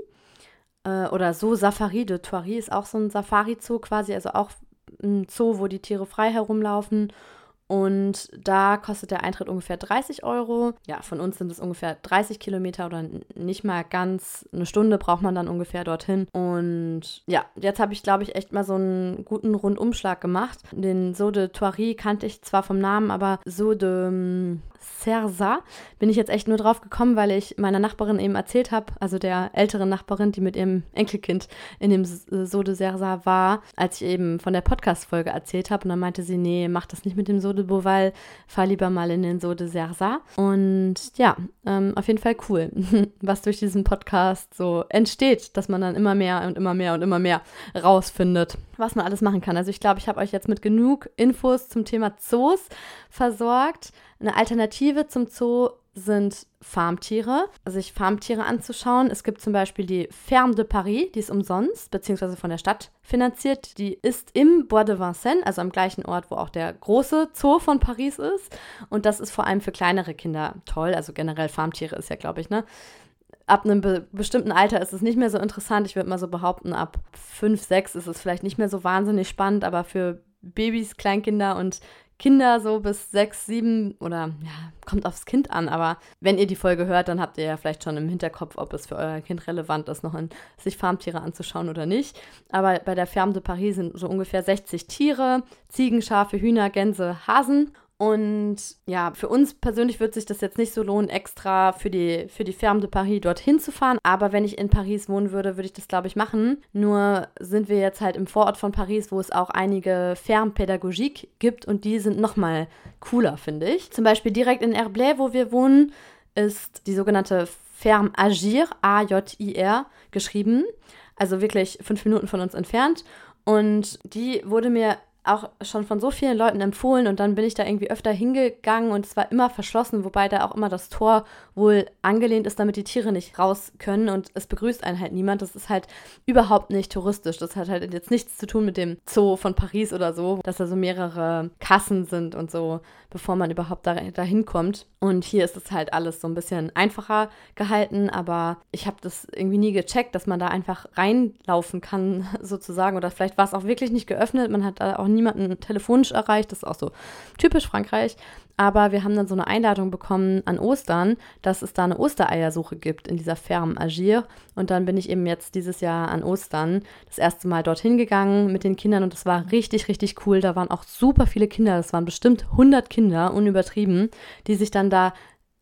äh, oder Zoo Safari de Thoiry ist auch so ein Safari-Zoo quasi, also auch ein Zoo, wo die Tiere frei herumlaufen. Und da kostet der Eintritt ungefähr 30 Euro. Ja, von uns sind es ungefähr 30 Kilometer oder nicht mal ganz eine Stunde braucht man dann ungefähr dorthin. Und ja, jetzt habe ich, glaube ich, echt mal so einen guten Rundumschlag gemacht. Den Saut de Thoiry kannte ich zwar vom Namen, aber Saut de Sersa bin ich jetzt echt nur drauf gekommen, weil ich meiner Nachbarin eben erzählt habe, also der älteren Nachbarin, die mit ihrem Enkelkind in dem Saut de Sersa war, als ich eben von der Podcast-Folge erzählt habe. Und dann meinte sie, nee, mach das nicht mit dem Saut de Beauval, fahr lieber mal in den Saut de Sersa. Und ja, ähm, auf jeden Fall cool, *laughs* was durch diesen Podcast so entsteht, dass man dann immer mehr und immer mehr und immer mehr rausfindet, was man alles machen kann. Also ich glaube, ich habe euch jetzt mit genug Infos zum Thema Zoos versorgt. Eine Alternative zum Zoo sind Farmtiere, also sich Farmtiere anzuschauen. Es gibt zum Beispiel die Ferme de Paris, die ist umsonst, beziehungsweise von der Stadt finanziert. Die ist im Bois de Vincennes, also am gleichen Ort, wo auch der große Zoo von Paris ist. Und das ist vor allem für kleinere Kinder toll. Also generell Farmtiere ist ja, glaube ich, ne? Ab einem be bestimmten Alter ist es nicht mehr so interessant. Ich würde mal so behaupten, ab 5, 6 ist es vielleicht nicht mehr so wahnsinnig spannend, aber für Babys, Kleinkinder und Kinder so bis sechs, sieben oder ja, kommt aufs Kind an, aber wenn ihr die Folge hört, dann habt ihr ja vielleicht schon im Hinterkopf, ob es für euer Kind relevant ist, noch in, sich Farmtiere anzuschauen oder nicht. Aber bei der Ferme de Paris sind so ungefähr 60 Tiere, Ziegen, Schafe, Hühner, Gänse, Hasen und ja, für uns persönlich wird sich das jetzt nicht so lohnen, extra für die, für die Ferme de Paris dorthin zu fahren. Aber wenn ich in Paris wohnen würde, würde ich das, glaube ich, machen. Nur sind wir jetzt halt im Vorort von Paris, wo es auch einige Ferme Pädagogik gibt und die sind nochmal cooler, finde ich. Zum Beispiel direkt in Herblay, wo wir wohnen, ist die sogenannte Ferme Agir, A-J-I-R, geschrieben. Also wirklich fünf Minuten von uns entfernt. Und die wurde mir auch schon von so vielen Leuten empfohlen und dann bin ich da irgendwie öfter hingegangen und es war immer verschlossen, wobei da auch immer das Tor wohl angelehnt ist, damit die Tiere nicht raus können und es begrüßt einen halt niemand. Das ist halt überhaupt nicht touristisch. Das hat halt jetzt nichts zu tun mit dem Zoo von Paris oder so, dass da so mehrere Kassen sind und so, bevor man überhaupt da, dahin kommt. Und hier ist es halt alles so ein bisschen einfacher gehalten, aber ich habe das irgendwie nie gecheckt, dass man da einfach reinlaufen kann, *laughs* sozusagen. Oder vielleicht war es auch wirklich nicht geöffnet. Man hat da auch niemanden telefonisch erreicht. Das ist auch so typisch Frankreich. Aber wir haben dann so eine Einladung bekommen an Ostern, dass es da eine Ostereiersuche gibt in dieser Ferme Agir. Und dann bin ich eben jetzt dieses Jahr an Ostern das erste Mal dorthin gegangen mit den Kindern und es war richtig, richtig cool. Da waren auch super viele Kinder. Das waren bestimmt 100 Kinder, unübertrieben, die sich dann da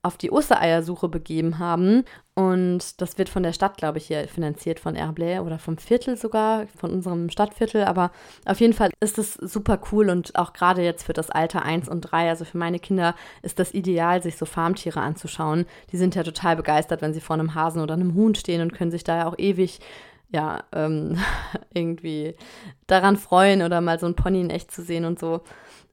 auf die Ostereiersuche begeben haben. Und das wird von der Stadt, glaube ich, hier finanziert, von Herblay oder vom Viertel sogar, von unserem Stadtviertel. Aber auf jeden Fall ist es super cool und auch gerade jetzt für das Alter 1 und 3, also für meine Kinder, ist das ideal, sich so Farmtiere anzuschauen. Die sind ja total begeistert, wenn sie vor einem Hasen oder einem Huhn stehen und können sich da ja auch ewig ja, ähm, *laughs* irgendwie daran freuen oder mal so ein Pony in echt zu sehen und so.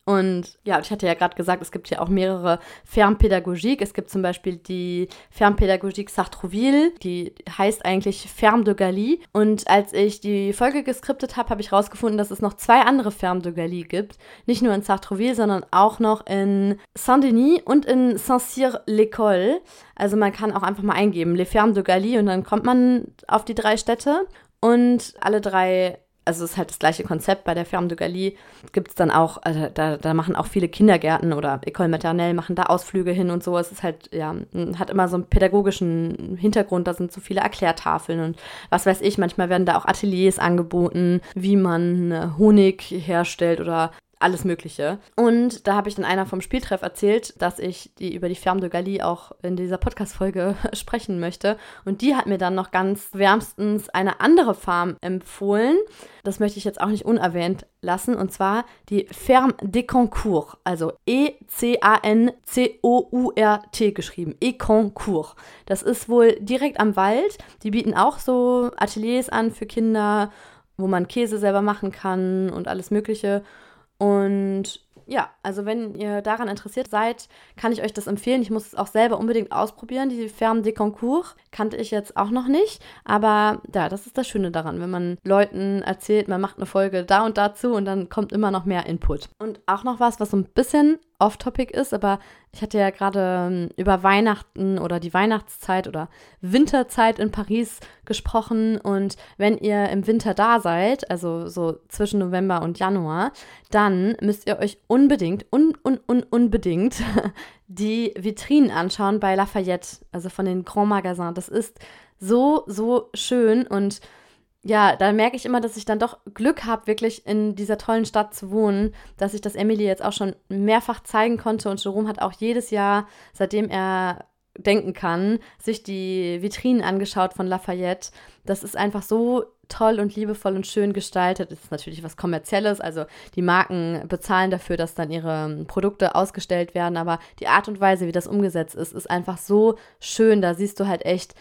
Und ja, ich hatte ja gerade gesagt, es gibt ja auch mehrere Fernpädagogik. Es gibt zum Beispiel die Fernpädagogik Sartrouville, die heißt eigentlich Ferme de Galie. Und als ich die Folge geskriptet habe, habe ich herausgefunden, dass es noch zwei andere Ferme de Galie gibt. Nicht nur in Sartrouville, sondern auch noch in Saint-Denis und in Saint-Cyr-l'École. Also man kann auch einfach mal eingeben, Les Fermes de Galie und dann kommt man auf die drei Städte. Und alle drei also es ist halt das gleiche Konzept. Bei der Ferme de Galie gibt es dann auch, also da, da machen auch viele Kindergärten oder École Maternelle machen da Ausflüge hin und so. Es ist halt, ja, hat immer so einen pädagogischen Hintergrund. Da sind so viele Erklärtafeln und was weiß ich. Manchmal werden da auch Ateliers angeboten, wie man Honig herstellt oder alles Mögliche. Und da habe ich dann einer vom Spieltreff erzählt, dass ich die über die Ferme de Galie auch in dieser Podcast-Folge *laughs* sprechen möchte. Und die hat mir dann noch ganz wärmstens eine andere Farm empfohlen. Das möchte ich jetzt auch nicht unerwähnt lassen. Und zwar die Ferme des Concours. Also E-C-A-N-C-O-U-R-T geschrieben. E-Concours. Das ist wohl direkt am Wald. Die bieten auch so Ateliers an für Kinder wo man Käse selber machen kann und alles Mögliche. Und ja, also wenn ihr daran interessiert seid, kann ich euch das empfehlen. Ich muss es auch selber unbedingt ausprobieren. Die Ferme des Concours kannte ich jetzt auch noch nicht. Aber ja, das ist das Schöne daran, wenn man Leuten erzählt, man macht eine Folge da und dazu und dann kommt immer noch mehr Input. Und auch noch was, was so ein bisschen off-topic ist, aber ich hatte ja gerade ähm, über Weihnachten oder die Weihnachtszeit oder Winterzeit in Paris gesprochen. Und wenn ihr im Winter da seid, also so zwischen November und Januar, dann müsst ihr euch unbedingt, un, un, un, unbedingt *laughs* die Vitrinen anschauen bei Lafayette, also von den Grand Magasins. Das ist so, so schön und ja, da merke ich immer, dass ich dann doch Glück habe, wirklich in dieser tollen Stadt zu wohnen, dass ich das Emily jetzt auch schon mehrfach zeigen konnte und Jerome hat auch jedes Jahr, seitdem er denken kann, sich die Vitrinen angeschaut von Lafayette. Das ist einfach so toll und liebevoll und schön gestaltet. Das ist natürlich was Kommerzielles, also die Marken bezahlen dafür, dass dann ihre Produkte ausgestellt werden, aber die Art und Weise, wie das umgesetzt ist, ist einfach so schön. Da siehst du halt echt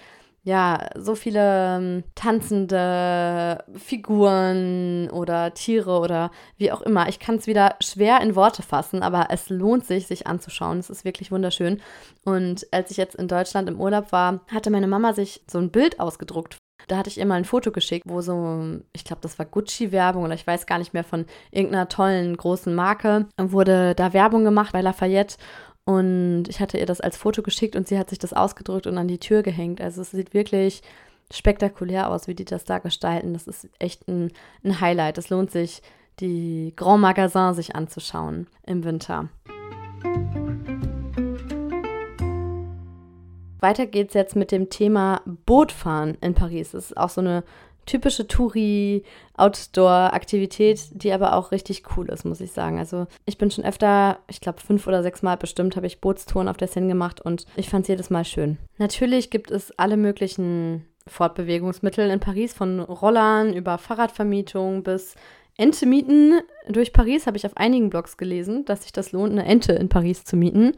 ja, so viele ähm, tanzende Figuren oder Tiere oder wie auch immer. Ich kann es wieder schwer in Worte fassen, aber es lohnt sich, sich anzuschauen. Es ist wirklich wunderschön. Und als ich jetzt in Deutschland im Urlaub war, hatte meine Mama sich so ein Bild ausgedruckt. Da hatte ich ihr mal ein Foto geschickt, wo so, ich glaube, das war Gucci-Werbung oder ich weiß gar nicht mehr von irgendeiner tollen großen Marke, wurde da Werbung gemacht bei Lafayette und ich hatte ihr das als Foto geschickt und sie hat sich das ausgedrückt und an die Tür gehängt. Also es sieht wirklich spektakulär aus, wie die das da gestalten. Das ist echt ein, ein Highlight. Es lohnt sich, die Grand Magasin sich anzuschauen im Winter. Weiter geht es jetzt mit dem Thema Bootfahren in Paris. Das ist auch so eine typische Touri-Outdoor-Aktivität, die aber auch richtig cool ist, muss ich sagen. Also ich bin schon öfter, ich glaube fünf oder sechs Mal bestimmt, habe ich Bootstouren auf der Seine gemacht und ich fand es jedes Mal schön. Natürlich gibt es alle möglichen Fortbewegungsmittel in Paris, von Rollern über Fahrradvermietung bis Ente mieten durch Paris, habe ich auf einigen Blogs gelesen, dass sich das lohnt, eine Ente in Paris zu mieten.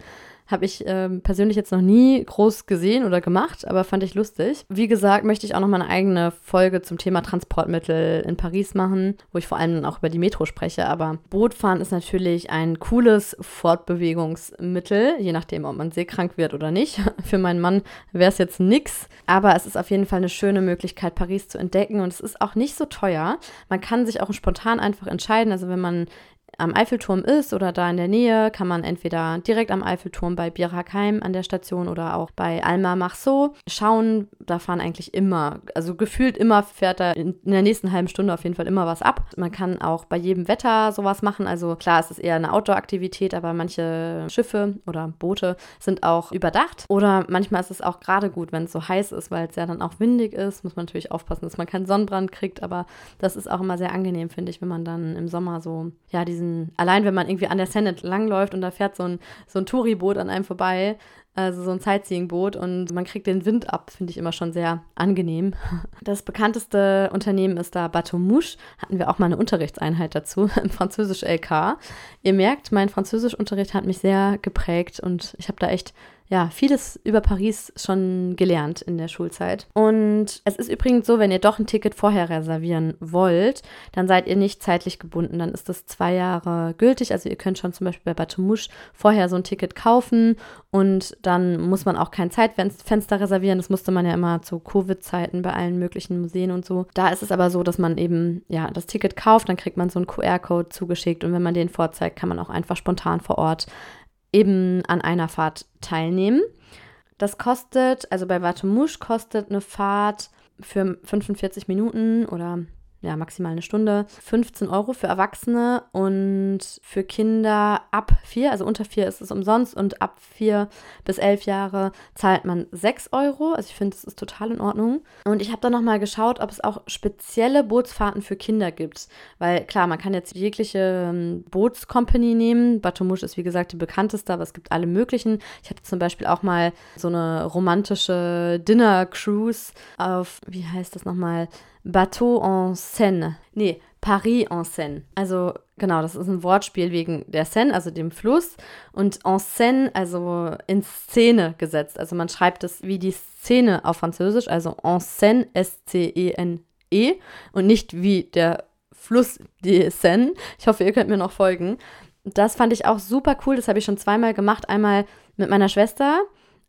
Habe ich ähm, persönlich jetzt noch nie groß gesehen oder gemacht, aber fand ich lustig. Wie gesagt, möchte ich auch noch mal eine eigene Folge zum Thema Transportmittel in Paris machen, wo ich vor allem auch über die Metro spreche. Aber Bootfahren ist natürlich ein cooles Fortbewegungsmittel, je nachdem, ob man seekrank wird oder nicht. *laughs* Für meinen Mann wäre es jetzt nix, aber es ist auf jeden Fall eine schöne Möglichkeit, Paris zu entdecken und es ist auch nicht so teuer. Man kann sich auch spontan einfach entscheiden. Also wenn man am Eiffelturm ist oder da in der Nähe, kann man entweder direkt am Eiffelturm bei Bierhackheim an der Station oder auch bei Alma Marceau schauen. Da fahren eigentlich immer, also gefühlt immer fährt da in, der nächsten halben Stunde auf jeden Fall immer was ab. Man kann auch bei jedem Wetter sowas machen. Also klar, es ist eher eine Outdoor-Aktivität, aber manche Schiffe oder Boote sind auch überdacht. Oder manchmal ist es auch gerade gut, wenn es so heiß ist, weil es ja dann auch windig ist. Muss man natürlich aufpassen, dass man keinen Sonnenbrand kriegt. Aber das ist auch immer sehr angenehm, finde ich, wenn man dann im Sommer so, ja, diesen diesen, allein wenn man irgendwie an der Seine langläuft und da fährt so ein, so ein Touri-Boot an einem vorbei, also so ein Sightseeing-Boot und man kriegt den Wind ab, finde ich immer schon sehr angenehm. *laughs* Das bekannteste Unternehmen ist da Bateau Mouche, hatten wir auch mal eine Unterrichtseinheit dazu, *laughs* im Französisch LK. Ihr merkt, mein Französischunterricht hat mich sehr geprägt und ich habe da echt ja, vieles über Paris schon gelernt in der Schulzeit. Und es ist übrigens so, wenn ihr doch ein Ticket vorher reservieren wollt, dann seid ihr nicht zeitlich gebunden. Dann ist das zwei Jahre gültig. Also ihr könnt schon zum Beispiel bei Batumouche vorher so ein Ticket kaufen und dann muss man auch kein Zeitfenster reservieren. Das musste man ja immer zu Covid-Zeiten bei allen möglichen Museen und so. Da ist es aber so, dass man eben ja das Ticket kauft, dann kriegt man so einen QR-Code zugeschickt und wenn man den vorzeigt, kann man auch einfach spontan vor Ort eben an einer Fahrt teilnehmen. Das kostet, also bei Vatemouche kostet eine Fahrt für 45 Minuten oder ja, maximal eine Stunde, 15 Euro für Erwachsene und für Kinder ab vier, also unter vier ist es umsonst und ab vier bis elf Jahre zahlt man 6 Euro. Also ich finde, das ist total in Ordnung. Und ich habe dann nochmal geschaut, ob es auch spezielle Bootsfahrten für Kinder gibt. Weil klar, man kann jetzt jegliche ähm, Bootscompany nehmen. Bateau ist wie gesagt die bekannteste, aber es gibt alle möglichen. Ich hatte zum Beispiel auch mal so eine romantische Dinner-Cruise auf, wie heißt das nochmal? Bateau en Seine. Nee, Paris en Seine. Also genau, das ist ein Wortspiel wegen der Seine, also dem Fluss. Und en Seine, also in Szene gesetzt. Also man schreibt es wie die Szene auf Französisch, also en Seine, S-C-E-N-E. E und nicht wie der Fluss die Seine. Ich hoffe, ihr könnt mir noch folgen. Das fand ich auch super cool. Das habe ich schon zweimal gemacht. Einmal mit meiner Schwester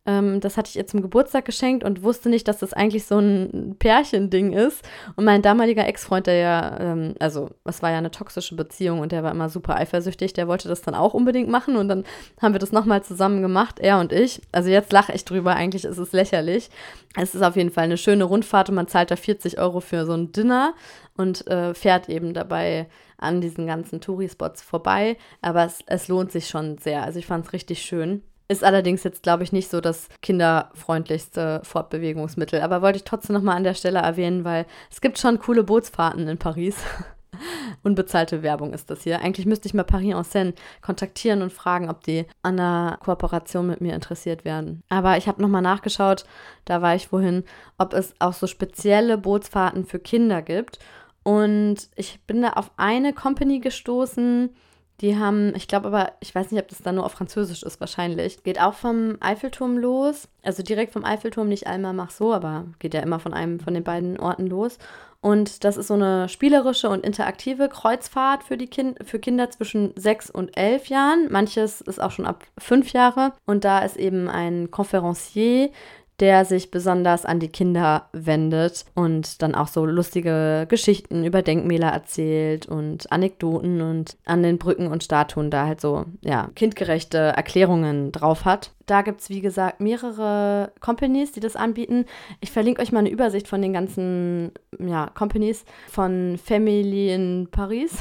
ähm, das hatte ich ihr zum Geburtstag geschenkt und wusste nicht, dass das eigentlich so ein Pärchending ist. Und mein damaliger Ex-Freund, der ja, ähm, also es war ja eine toxische Beziehung und der war immer super eifersüchtig, der wollte das dann auch unbedingt machen und dann haben wir das nochmal zusammen gemacht, er und ich. Also jetzt lache ich drüber, eigentlich ist es lächerlich. Es ist auf jeden Fall eine schöne Rundfahrt und man zahlt da 40 Euro für so ein Dinner und äh, fährt eben dabei an diesen ganzen Touri-Spots vorbei. Aber es, es lohnt sich schon sehr. Also ich fand es richtig schön. Ist allerdings jetzt, glaube ich, nicht so das kinderfreundlichste Fortbewegungsmittel. Aber wollte ich trotzdem nochmal an der Stelle erwähnen, weil es gibt schon coole Bootsfahrten in Paris. *laughs* Unbezahlte Werbung ist das hier. Eigentlich müsste ich mal Paris en Seine kontaktieren und fragen, ob die an einer Kooperation mit mir interessiert werden. Aber ich habe nochmal nachgeschaut, da war ich wohin, ob es auch so spezielle Bootsfahrten für Kinder gibt. Und ich bin da auf eine Company gestoßen, die haben, ich glaube aber, ich weiß nicht, ob das dann nur auf Französisch ist, wahrscheinlich. Geht auch vom Eiffelturm los. Also direkt vom Eiffelturm, nicht einmal mach so, aber geht ja immer von einem von den beiden Orten los. Und das ist so eine spielerische und interaktive Kreuzfahrt für, die kind für Kinder zwischen sechs und elf Jahren. Manches ist auch schon ab fünf Jahre. Und da ist eben ein Conferencier, der sich besonders an die Kinder wendet und dann auch so lustige Geschichten über Denkmäler erzählt und Anekdoten und an den Brücken und Statuen da halt so, ja, kindgerechte Erklärungen drauf hat. Da gibt es, wie gesagt, mehrere Companies, die das anbieten. Ich verlinke euch mal eine Übersicht von den ganzen ja, Companies von Family in Paris.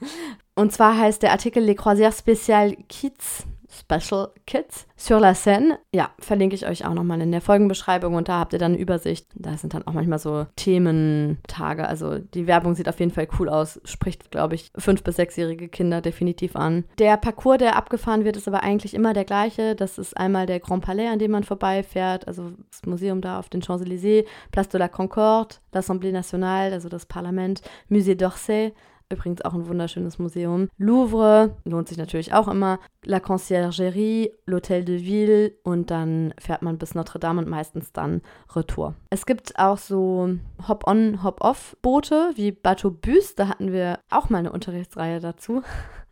*laughs* Und zwar heißt der Artikel Les Croisières Spéciales Kids Special Kids sur la Seine. Ja, verlinke ich euch auch nochmal in der Folgenbeschreibung und da habt ihr dann eine Übersicht. Da sind dann auch manchmal so Thementage. Also die Werbung sieht auf jeden Fall cool aus. Spricht, glaube ich, fünf- bis sechsjährige Kinder definitiv an. Der Parcours, der abgefahren wird, ist aber eigentlich immer der gleiche. Das ist einmal der Grand Palais, an dem man vorbeifährt. Also das Museum da auf den Champs-Élysées, Place de la Concorde, l'Assemblée Nationale, also das Parlament, Musée d'Orsay. Übrigens auch ein wunderschönes Museum. Louvre, lohnt sich natürlich auch immer. La Conciergerie, l'Hôtel de Ville und dann fährt man bis Notre Dame und meistens dann Retour. Es gibt auch so Hop-on, Hop-off-Boote wie Bateau Bus. Da hatten wir auch mal eine Unterrichtsreihe dazu. *laughs*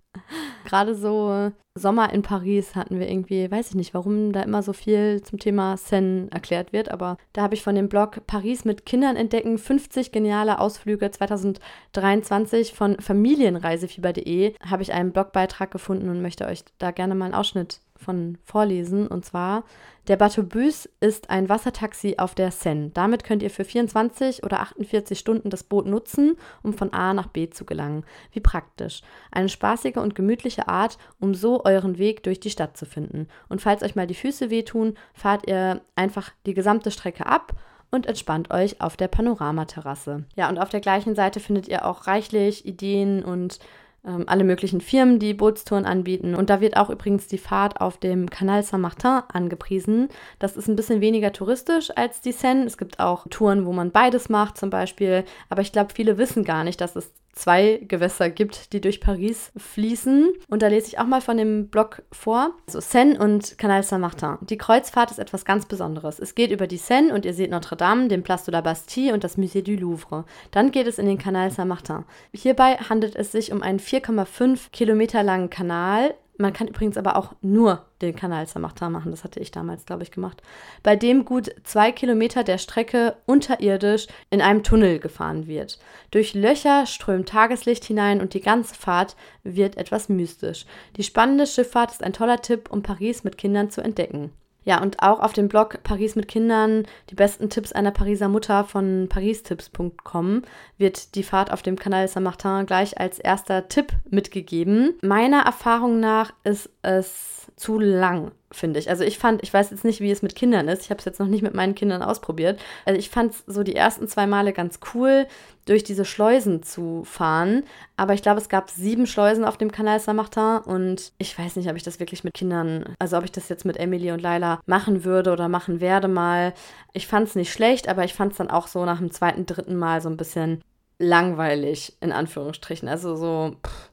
Gerade so Sommer in Paris hatten wir irgendwie, weiß ich nicht, warum da immer so viel zum Thema Seine erklärt wird, aber da habe ich von dem Blog Paris mit Kindern entdecken 50 geniale Ausflüge 2023 von familienreisefieber.de habe ich einen Blogbeitrag gefunden und möchte euch da gerne mal einen Ausschnitt von vorlesen. Und zwar, der Bateaubus ist ein Wassertaxi auf der Seine. Damit könnt ihr für 24 oder 48 Stunden das Boot nutzen, um von A nach B zu gelangen. Wie praktisch. Eine spaßige und gemütliche Art, um so euren Weg durch die Stadt zu finden. Und falls euch mal die Füße wehtun, fahrt ihr einfach die gesamte Strecke ab und entspannt euch auf der Panoramaterrasse. Ja, und auf der gleichen Seite findet ihr auch reichlich Ideen und ähm, alle möglichen Firmen, die Bootstouren anbieten. Und da wird auch übrigens die Fahrt auf dem Canal Saint-Martin angepriesen. Das ist ein bisschen weniger touristisch als die Seine. Es gibt auch Touren, wo man beides macht zum Beispiel. Aber ich glaube, viele wissen gar nicht, dass es zwei Gewässer gibt, die durch Paris fließen. Und da lese ich auch mal von dem Blog vor. So Seine und Canal Saint-Martin. Die Kreuzfahrt ist etwas ganz Besonderes. Es geht über die Seine und ihr seht Notre Dame, den Place de la Bastille und das Musée du Louvre. Dann geht es in den Canal Saint-Martin. Hierbei handelt es sich um einen 4,5 Kilometer langen Kanal, man kann übrigens aber auch nur den Kanal Saint-Martin machen. Das hatte ich damals, glaube ich, gemacht. Bei dem gut zwei Kilometer der Strecke unterirdisch in einem Tunnel gefahren wird. Durch Löcher strömt Tageslicht hinein und die ganze Fahrt wird etwas mystisch. Die spannende Schifffahrt ist ein toller Tipp, um Paris mit Kindern zu entdecken. Ja, und auch auf dem Blog Paris mit Kindern, die besten Tipps einer Pariser Mutter von paristips.com wird die Fahrt auf dem Kanal Saint-Martin gleich als erster Tipp mitgegeben. Meiner Erfahrung nach ist es zu lang finde ich. Also ich fand, ich weiß jetzt nicht, wie es mit Kindern ist. Ich habe es jetzt noch nicht mit meinen Kindern ausprobiert. Also ich fand es so die ersten zwei Male ganz cool, durch diese Schleusen zu fahren. Aber ich glaube, es gab sieben Schleusen auf dem Kanal Saint-Martin und ich weiß nicht, ob ich das wirklich mit Kindern, also ob ich das jetzt mit Emily und Laila machen würde oder machen werde mal. Ich fand es nicht schlecht, aber ich fand es dann auch so nach dem zweiten, dritten Mal so ein bisschen langweilig, in Anführungsstrichen. Also so, pff,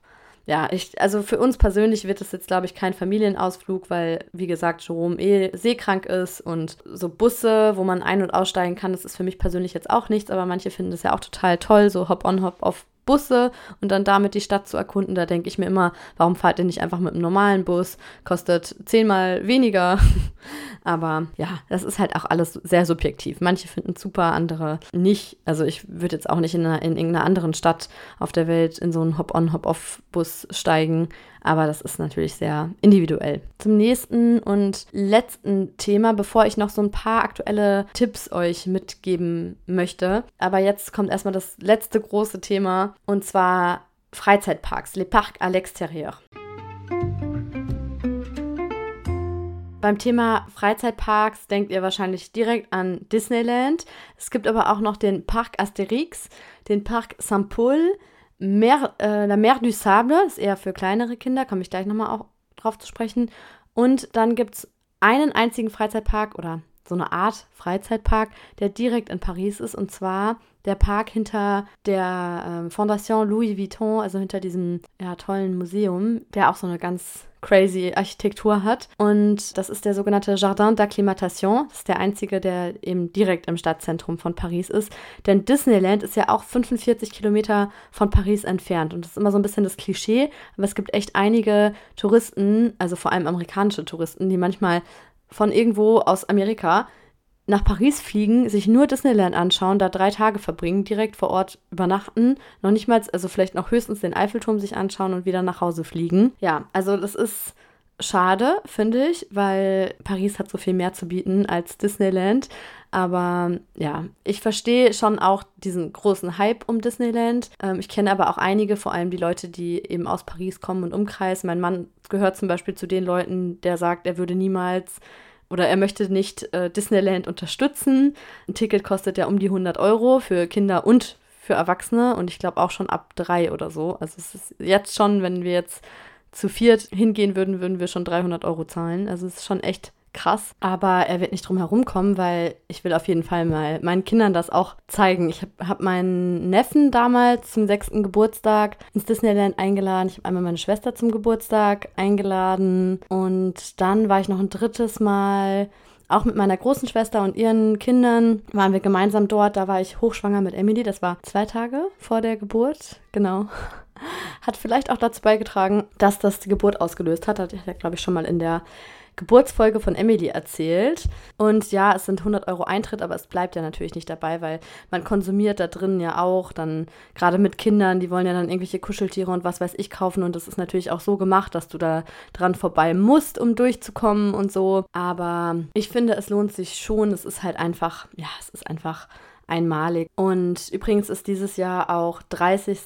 ja, ich, also für uns persönlich wird es jetzt, glaube ich, kein Familienausflug, weil, wie gesagt, Jerome eh seekrank ist und so Busse, wo man ein- und aussteigen kann, das ist für mich persönlich jetzt auch nichts, aber manche finden das ja auch total toll, so hop-on, hop-off Busse und dann damit die Stadt zu erkunden. Da denke ich mir immer, warum fahrt ihr nicht einfach mit einem normalen Bus? Kostet zehnmal weniger. *laughs* Aber ja, das ist halt auch alles sehr subjektiv. Manche finden es super, andere nicht. Also ich würde jetzt auch nicht in, einer, in irgendeiner anderen Stadt auf der Welt in so einen Hop-on, Hop-off-Bus steigen. Aber das ist natürlich sehr individuell. Zum nächsten und letzten Thema, bevor ich noch so ein paar aktuelle Tipps euch mitgeben möchte. Aber jetzt kommt erstmal das letzte große Thema und zwar Freizeitparks, les parcs à l'extérieur. Beim Thema Freizeitparks denkt ihr wahrscheinlich direkt an Disneyland. Es gibt aber auch noch den Parc Asterix, den Parc Saint-Paul, Mer, äh, La Mer du Sable, ist eher für kleinere Kinder, komme ich gleich nochmal auch drauf zu sprechen. Und dann gibt es einen einzigen Freizeitpark oder so eine Art Freizeitpark, der direkt in Paris ist, und zwar der Park hinter der äh, Fondation Louis Vuitton, also hinter diesem ja, tollen Museum, der auch so eine ganz crazy Architektur hat. Und das ist der sogenannte Jardin d'Acclimatation. Das ist der einzige, der eben direkt im Stadtzentrum von Paris ist. Denn Disneyland ist ja auch 45 Kilometer von Paris entfernt. Und das ist immer so ein bisschen das Klischee. Aber es gibt echt einige Touristen, also vor allem amerikanische Touristen, die manchmal von irgendwo aus Amerika nach Paris fliegen, sich nur Disneyland anschauen, da drei Tage verbringen, direkt vor Ort übernachten, noch nicht mal, also vielleicht noch höchstens den Eiffelturm sich anschauen und wieder nach Hause fliegen. Ja, also das ist schade, finde ich, weil Paris hat so viel mehr zu bieten als Disneyland. Aber ja, ich verstehe schon auch diesen großen Hype um Disneyland. Ähm, ich kenne aber auch einige, vor allem die Leute, die eben aus Paris kommen und umkreisen. Mein Mann gehört zum Beispiel zu den Leuten, der sagt, er würde niemals oder er möchte nicht äh, Disneyland unterstützen. Ein Ticket kostet ja um die 100 Euro für Kinder und für Erwachsene und ich glaube auch schon ab drei oder so. Also es ist jetzt schon, wenn wir jetzt zu viert hingehen würden, würden wir schon 300 Euro zahlen. Also es ist schon echt krass. Aber er wird nicht drum herum kommen, weil ich will auf jeden Fall mal meinen Kindern das auch zeigen. Ich habe hab meinen Neffen damals zum sechsten Geburtstag ins Disneyland eingeladen. Ich habe einmal meine Schwester zum Geburtstag eingeladen. Und dann war ich noch ein drittes Mal auch mit meiner großen Schwester und ihren Kindern waren wir gemeinsam dort. Da war ich hochschwanger mit Emily. Das war zwei Tage vor der Geburt. Genau. *laughs* Hat vielleicht auch dazu beigetragen, dass das die Geburt ausgelöst hat. Hat er, glaube ich, schon mal in der Geburtsfolge von Emily erzählt. Und ja, es sind 100 Euro Eintritt, aber es bleibt ja natürlich nicht dabei, weil man konsumiert da drin ja auch dann, gerade mit Kindern, die wollen ja dann irgendwelche Kuscheltiere und was weiß ich kaufen. Und das ist natürlich auch so gemacht, dass du da dran vorbei musst, um durchzukommen und so. Aber ich finde, es lohnt sich schon. Es ist halt einfach, ja, es ist einfach einmalig. Und übrigens ist dieses Jahr auch 30.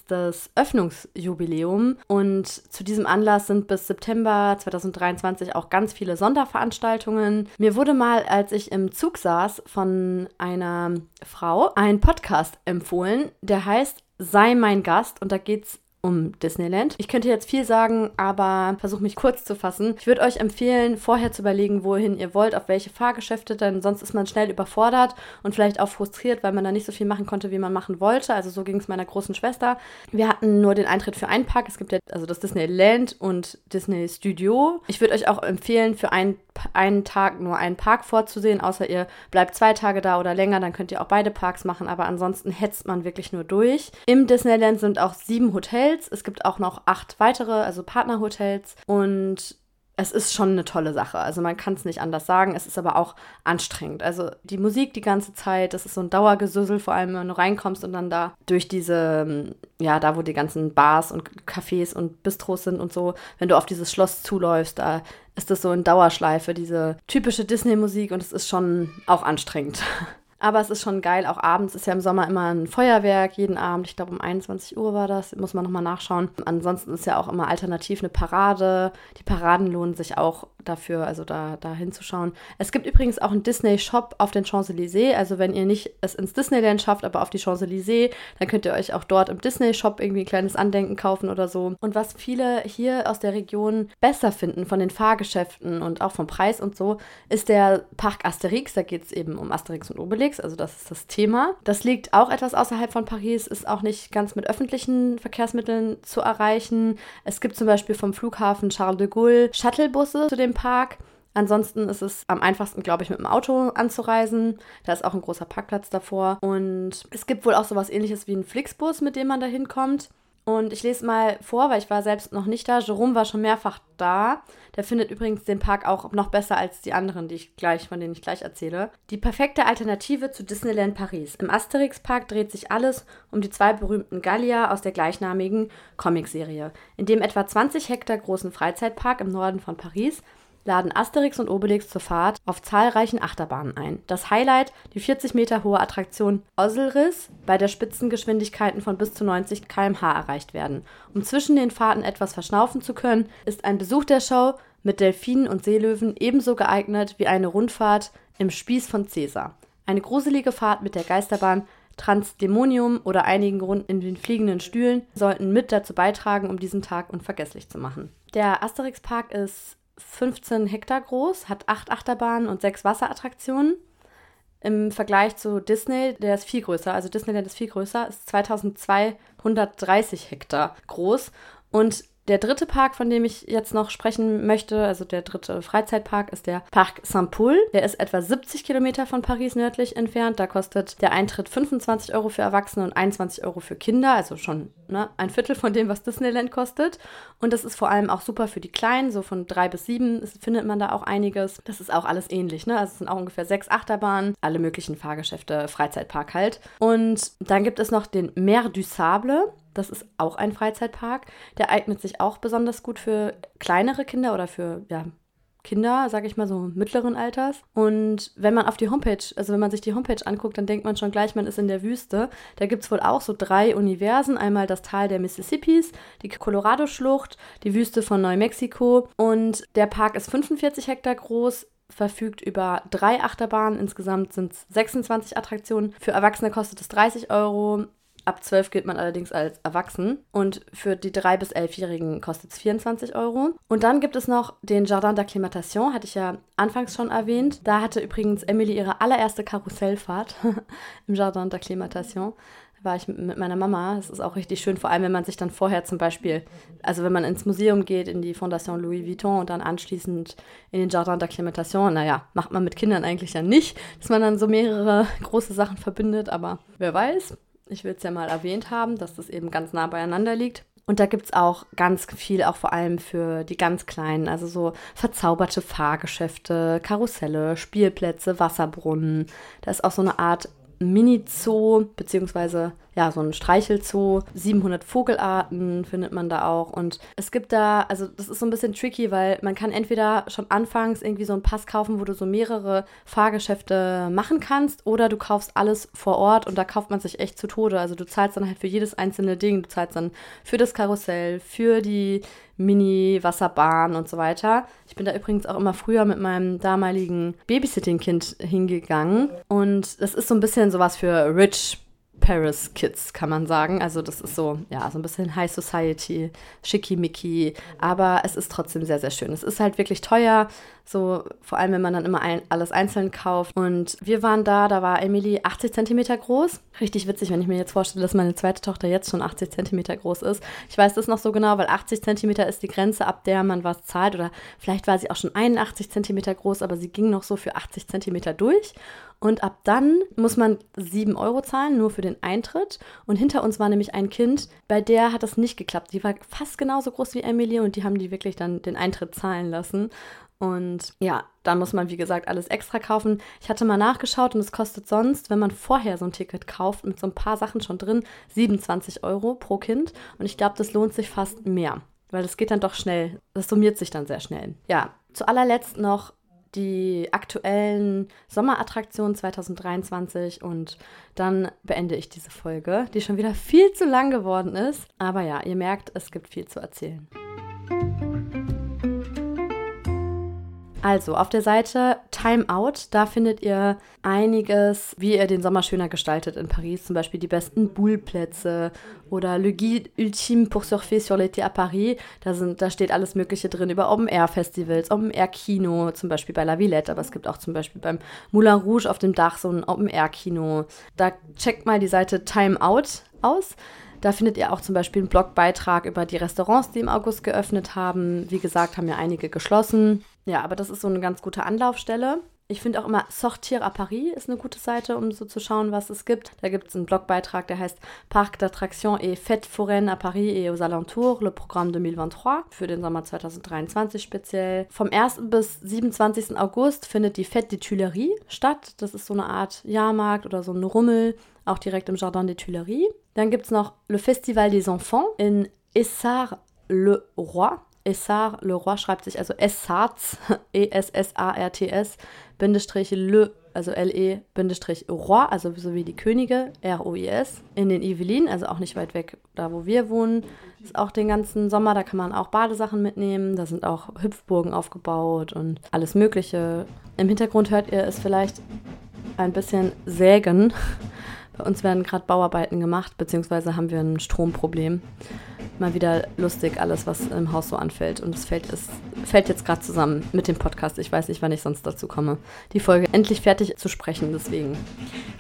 Öffnungsjubiläum. Und zu diesem Anlass sind bis September 2023 auch ganz viele Sonderveranstaltungen. Mir wurde mal, als ich im Zug saß, von einer Frau ein Podcast empfohlen, der heißt Sei mein Gast. Und da geht es um Disneyland. Ich könnte jetzt viel sagen, aber versuche mich kurz zu fassen. Ich würde euch empfehlen, vorher zu überlegen, wohin ihr wollt, auf welche Fahrgeschäfte, denn sonst ist man schnell überfordert und vielleicht auch frustriert, weil man da nicht so viel machen konnte, wie man machen wollte. Also so ging es meiner großen Schwester. Wir hatten nur den Eintritt für einen Park. Es gibt ja also das Disneyland und Disney Studio. Ich würde euch auch empfehlen, für einen einen Tag nur einen Park vorzusehen, außer ihr bleibt zwei Tage da oder länger, dann könnt ihr auch beide Parks machen, aber ansonsten hetzt man wirklich nur durch. Im Disneyland sind auch sieben Hotels, es gibt auch noch acht weitere, also Partnerhotels und es ist schon eine tolle Sache. Also man kann es nicht anders sagen. Es ist aber auch anstrengend. Also die Musik die ganze Zeit, das ist so ein Dauergesüssel, vor allem wenn du reinkommst und dann da durch diese, ja, da wo die ganzen Bars und Cafés und Bistros sind und so, wenn du auf dieses Schloss zuläufst, da ist das so in Dauerschleife, diese typische Disney-Musik und es ist schon auch anstrengend. *laughs* Aber es ist schon geil. Auch abends ist ja im Sommer immer ein Feuerwerk, jeden Abend. Ich glaube, um 21 Uhr war das. Muss man nochmal nachschauen. Ansonsten ist ja auch immer alternativ eine Parade. Die Paraden lohnen sich auch dafür, also da, da hinzuschauen. Es gibt übrigens auch einen Disney-Shop auf den Champs-Élysées. Also wenn ihr nicht es ins Disneyland schafft, aber auf die Champs-Élysées, dann könnt ihr euch auch dort im Disney-Shop irgendwie ein kleines Andenken kaufen oder so. Und was viele hier aus der Region besser finden von den Fahrgeschäften und auch vom Preis und so, ist der Parc Asterix. Da geht es eben um Asterix und Obelix, also das ist das Thema. Das liegt auch etwas außerhalb von Paris, ist auch nicht ganz mit öffentlichen Verkehrsmitteln zu erreichen. Es gibt zum Beispiel vom Flughafen Charles de Gaulle Shuttlebusse zu dem Park. Ansonsten ist es am einfachsten, glaube ich, mit dem Auto anzureisen. Da ist auch ein großer Parkplatz davor. Und es gibt wohl auch sowas ähnliches wie einen Flixbus, mit dem man da hinkommt. Und ich lese mal vor, weil ich war selbst noch nicht da. Jerome war schon mehrfach da. Der findet übrigens den Park auch noch besser als die anderen, die ich gleich, von denen ich gleich erzähle. Die perfekte Alternative zu Disneyland Paris. Im Asterix Park dreht sich alles um die zwei berühmten Gallier aus der gleichnamigen Comicserie. In dem etwa 20 Hektar großen Freizeitpark im Norden von Paris laden Asterix und Obelix zur Fahrt auf zahlreichen Achterbahnen ein. Das Highlight, die 40 Meter hohe Attraktion Oselris, bei der Spitzengeschwindigkeiten von bis zu 90 km/h erreicht werden. Um zwischen den Fahrten etwas verschnaufen zu können, ist ein Besuch der Show mit Delfinen und Seelöwen ebenso geeignet wie eine Rundfahrt im Spieß von Caesar. Eine gruselige Fahrt mit der Geisterbahn Transdemonium oder einigen Runden in den fliegenden Stühlen sollten mit dazu beitragen, um diesen Tag unvergesslich zu machen. Der Asterix Park ist 15 Hektar groß, hat acht Achterbahnen und sechs Wasserattraktionen. Im Vergleich zu Disney, der ist viel größer, also Disneyland ist viel größer, ist 2230 Hektar groß und der dritte Park, von dem ich jetzt noch sprechen möchte, also der dritte Freizeitpark, ist der Parc Saint-Paul. Der ist etwa 70 Kilometer von Paris nördlich entfernt. Da kostet der Eintritt 25 Euro für Erwachsene und 21 Euro für Kinder, also schon ne, ein Viertel von dem, was Disneyland kostet. Und das ist vor allem auch super für die Kleinen, so von drei bis sieben findet man da auch einiges. Das ist auch alles ähnlich, ne? Also es sind auch ungefähr sechs Achterbahnen, alle möglichen Fahrgeschäfte, Freizeitpark halt. Und dann gibt es noch den Mer du Sable. Das ist auch ein Freizeitpark. Der eignet sich auch besonders gut für kleinere Kinder oder für ja, Kinder, sage ich mal so mittleren Alters. Und wenn man auf die Homepage, also wenn man sich die Homepage anguckt, dann denkt man schon gleich, man ist in der Wüste. Da gibt es wohl auch so drei Universen. Einmal das Tal der Mississippis, die Colorado-Schlucht, die Wüste von Neumexiko. Und der Park ist 45 Hektar groß, verfügt über drei Achterbahnen. Insgesamt sind es 26 Attraktionen. Für Erwachsene kostet es 30 Euro. Ab 12 gilt man allerdings als erwachsen und für die 3- bis 11-Jährigen kostet es 24 Euro. Und dann gibt es noch den Jardin d'Acclimatation, hatte ich ja anfangs schon erwähnt. Da hatte übrigens Emily ihre allererste Karussellfahrt *laughs* im Jardin d'Acclimatation. Da war ich mit meiner Mama. Das ist auch richtig schön, vor allem wenn man sich dann vorher zum Beispiel, also wenn man ins Museum geht, in die Fondation Louis Vuitton und dann anschließend in den Jardin d'Acclimatation, naja, macht man mit Kindern eigentlich ja nicht, dass man dann so mehrere große Sachen verbindet, aber wer weiß. Ich will es ja mal erwähnt haben, dass das eben ganz nah beieinander liegt. Und da gibt es auch ganz viel, auch vor allem für die ganz Kleinen, also so verzauberte Fahrgeschäfte, Karusselle, Spielplätze, Wasserbrunnen. Da ist auch so eine Art Mini-Zoo, beziehungsweise ja, so ein Streichelzoo. 700 Vogelarten findet man da auch. Und es gibt da, also das ist so ein bisschen tricky, weil man kann entweder schon anfangs irgendwie so einen Pass kaufen, wo du so mehrere Fahrgeschäfte machen kannst, oder du kaufst alles vor Ort und da kauft man sich echt zu Tode. Also du zahlst dann halt für jedes einzelne Ding. Du zahlst dann für das Karussell, für die Mini-Wasserbahn und so weiter. Ich bin da übrigens auch immer früher mit meinem damaligen Babysitting-Kind hingegangen. Und das ist so ein bisschen sowas für Rich Paris Kids, kann man sagen. Also das ist so, ja, so ein bisschen High Society, schickimicki, aber es ist trotzdem sehr, sehr schön. Es ist halt wirklich teuer, so vor allem, wenn man dann immer ein, alles einzeln kauft. Und wir waren da, da war Emily 80 Zentimeter groß. Richtig witzig, wenn ich mir jetzt vorstelle, dass meine zweite Tochter jetzt schon 80 Zentimeter groß ist. Ich weiß das noch so genau, weil 80 Zentimeter ist die Grenze, ab der man was zahlt. Oder vielleicht war sie auch schon 81 Zentimeter groß, aber sie ging noch so für 80 Zentimeter durch. Und ab dann muss man 7 Euro zahlen, nur für den Eintritt. Und hinter uns war nämlich ein Kind, bei der hat das nicht geklappt. Die war fast genauso groß wie Emily und die haben die wirklich dann den Eintritt zahlen lassen. Und ja, da muss man, wie gesagt, alles extra kaufen. Ich hatte mal nachgeschaut und es kostet sonst, wenn man vorher so ein Ticket kauft, mit so ein paar Sachen schon drin, 27 Euro pro Kind. Und ich glaube, das lohnt sich fast mehr, weil das geht dann doch schnell. Das summiert sich dann sehr schnell. Ja, zu allerletzt noch die aktuellen Sommerattraktionen 2023 und dann beende ich diese Folge, die schon wieder viel zu lang geworden ist. Aber ja, ihr merkt, es gibt viel zu erzählen. Also auf der Seite Time Out, da findet ihr einiges, wie ihr den Sommer schöner gestaltet in Paris. Zum Beispiel die besten Boulplätze oder Le Guide Ultime pour surfer sur l'été à Paris. Da, sind, da steht alles Mögliche drin über Open-Air-Festivals, Open-Air-Kino, zum Beispiel bei La Villette, aber es gibt auch zum Beispiel beim Moulin Rouge auf dem Dach so ein Open-Air-Kino. Da checkt mal die Seite Time Out aus. Da findet ihr auch zum Beispiel einen Blogbeitrag über die Restaurants, die im August geöffnet haben. Wie gesagt, haben ja einige geschlossen. Ja, aber das ist so eine ganz gute Anlaufstelle. Ich finde auch immer Sortir à Paris ist eine gute Seite, um so zu schauen, was es gibt. Da gibt es einen Blogbeitrag, der heißt Parc d'attractions et fêtes foraines à Paris et aux alentours, le programme 2023 für den Sommer 2023 speziell. Vom 1. bis 27. August findet die Fête des Tuileries statt. Das ist so eine Art Jahrmarkt oder so ein Rummel, auch direkt im Jardin des Tuileries. Dann gibt es noch Le Festival des Enfants in Essart-le-Roi. Essart-le-Roi schreibt sich also Essarts, *laughs* E-S-S-A-R-T-S, Bindestrich Le, also L-E, Bindestrich Roi, also so wie die Könige, R-O-I-S, in den Yvelines, also auch nicht weit weg, da wo wir wohnen. Ist auch den ganzen Sommer, da kann man auch Badesachen mitnehmen, da sind auch Hüpfburgen aufgebaut und alles Mögliche. Im Hintergrund hört ihr es vielleicht ein bisschen sägen. *laughs* Bei uns werden gerade Bauarbeiten gemacht, beziehungsweise haben wir ein Stromproblem. Mal wieder lustig, alles, was im Haus so anfällt. Und es fällt, es fällt jetzt gerade zusammen mit dem Podcast. Ich weiß nicht, wann ich sonst dazu komme, die Folge endlich fertig zu sprechen. Deswegen,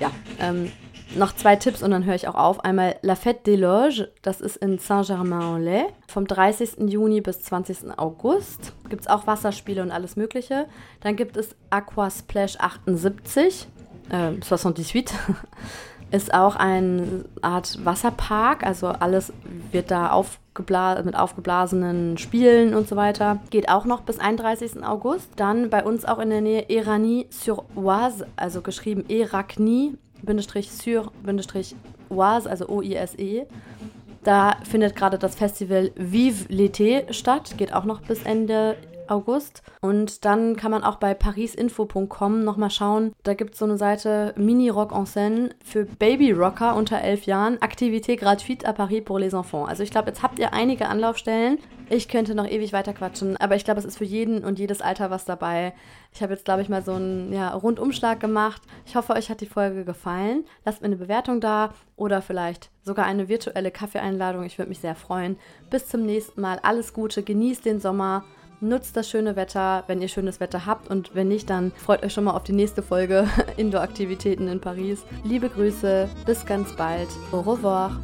ja, ähm, noch zwei Tipps und dann höre ich auch auf. Einmal La Fête des Loges, das ist in Saint-Germain-en-Laye. Vom 30. Juni bis 20. August gibt es auch Wasserspiele und alles Mögliche. Dann gibt es Aqua Splash 78, äh, 78 ist auch eine Art Wasserpark, also alles wird da aufgebla mit aufgeblasenen Spielen und so weiter. Geht auch noch bis 31. August. Dann bei uns auch in der Nähe Eranie-sur-Oise, also geschrieben Eracni, sur, Oise, also O-I-S-E. Da findet gerade das Festival Vive l'été statt, geht auch noch bis Ende August. Und dann kann man auch bei parisinfo.com nochmal schauen. Da gibt es so eine Seite Mini Rock en Scène für Baby-Rocker unter elf Jahren. Aktivité gratuite à Paris pour les enfants. Also ich glaube, jetzt habt ihr einige Anlaufstellen. Ich könnte noch ewig weiter quatschen, aber ich glaube, es ist für jeden und jedes Alter was dabei. Ich habe jetzt, glaube ich, mal so einen ja, Rundumschlag gemacht. Ich hoffe, euch hat die Folge gefallen. Lasst mir eine Bewertung da oder vielleicht sogar eine virtuelle Kaffeeeinladung. Ich würde mich sehr freuen. Bis zum nächsten Mal. Alles Gute, genießt den Sommer. Nutzt das schöne Wetter, wenn ihr schönes Wetter habt und wenn nicht, dann freut euch schon mal auf die nächste Folge *laughs* Indoor-Aktivitäten in Paris. Liebe Grüße, bis ganz bald. Au revoir.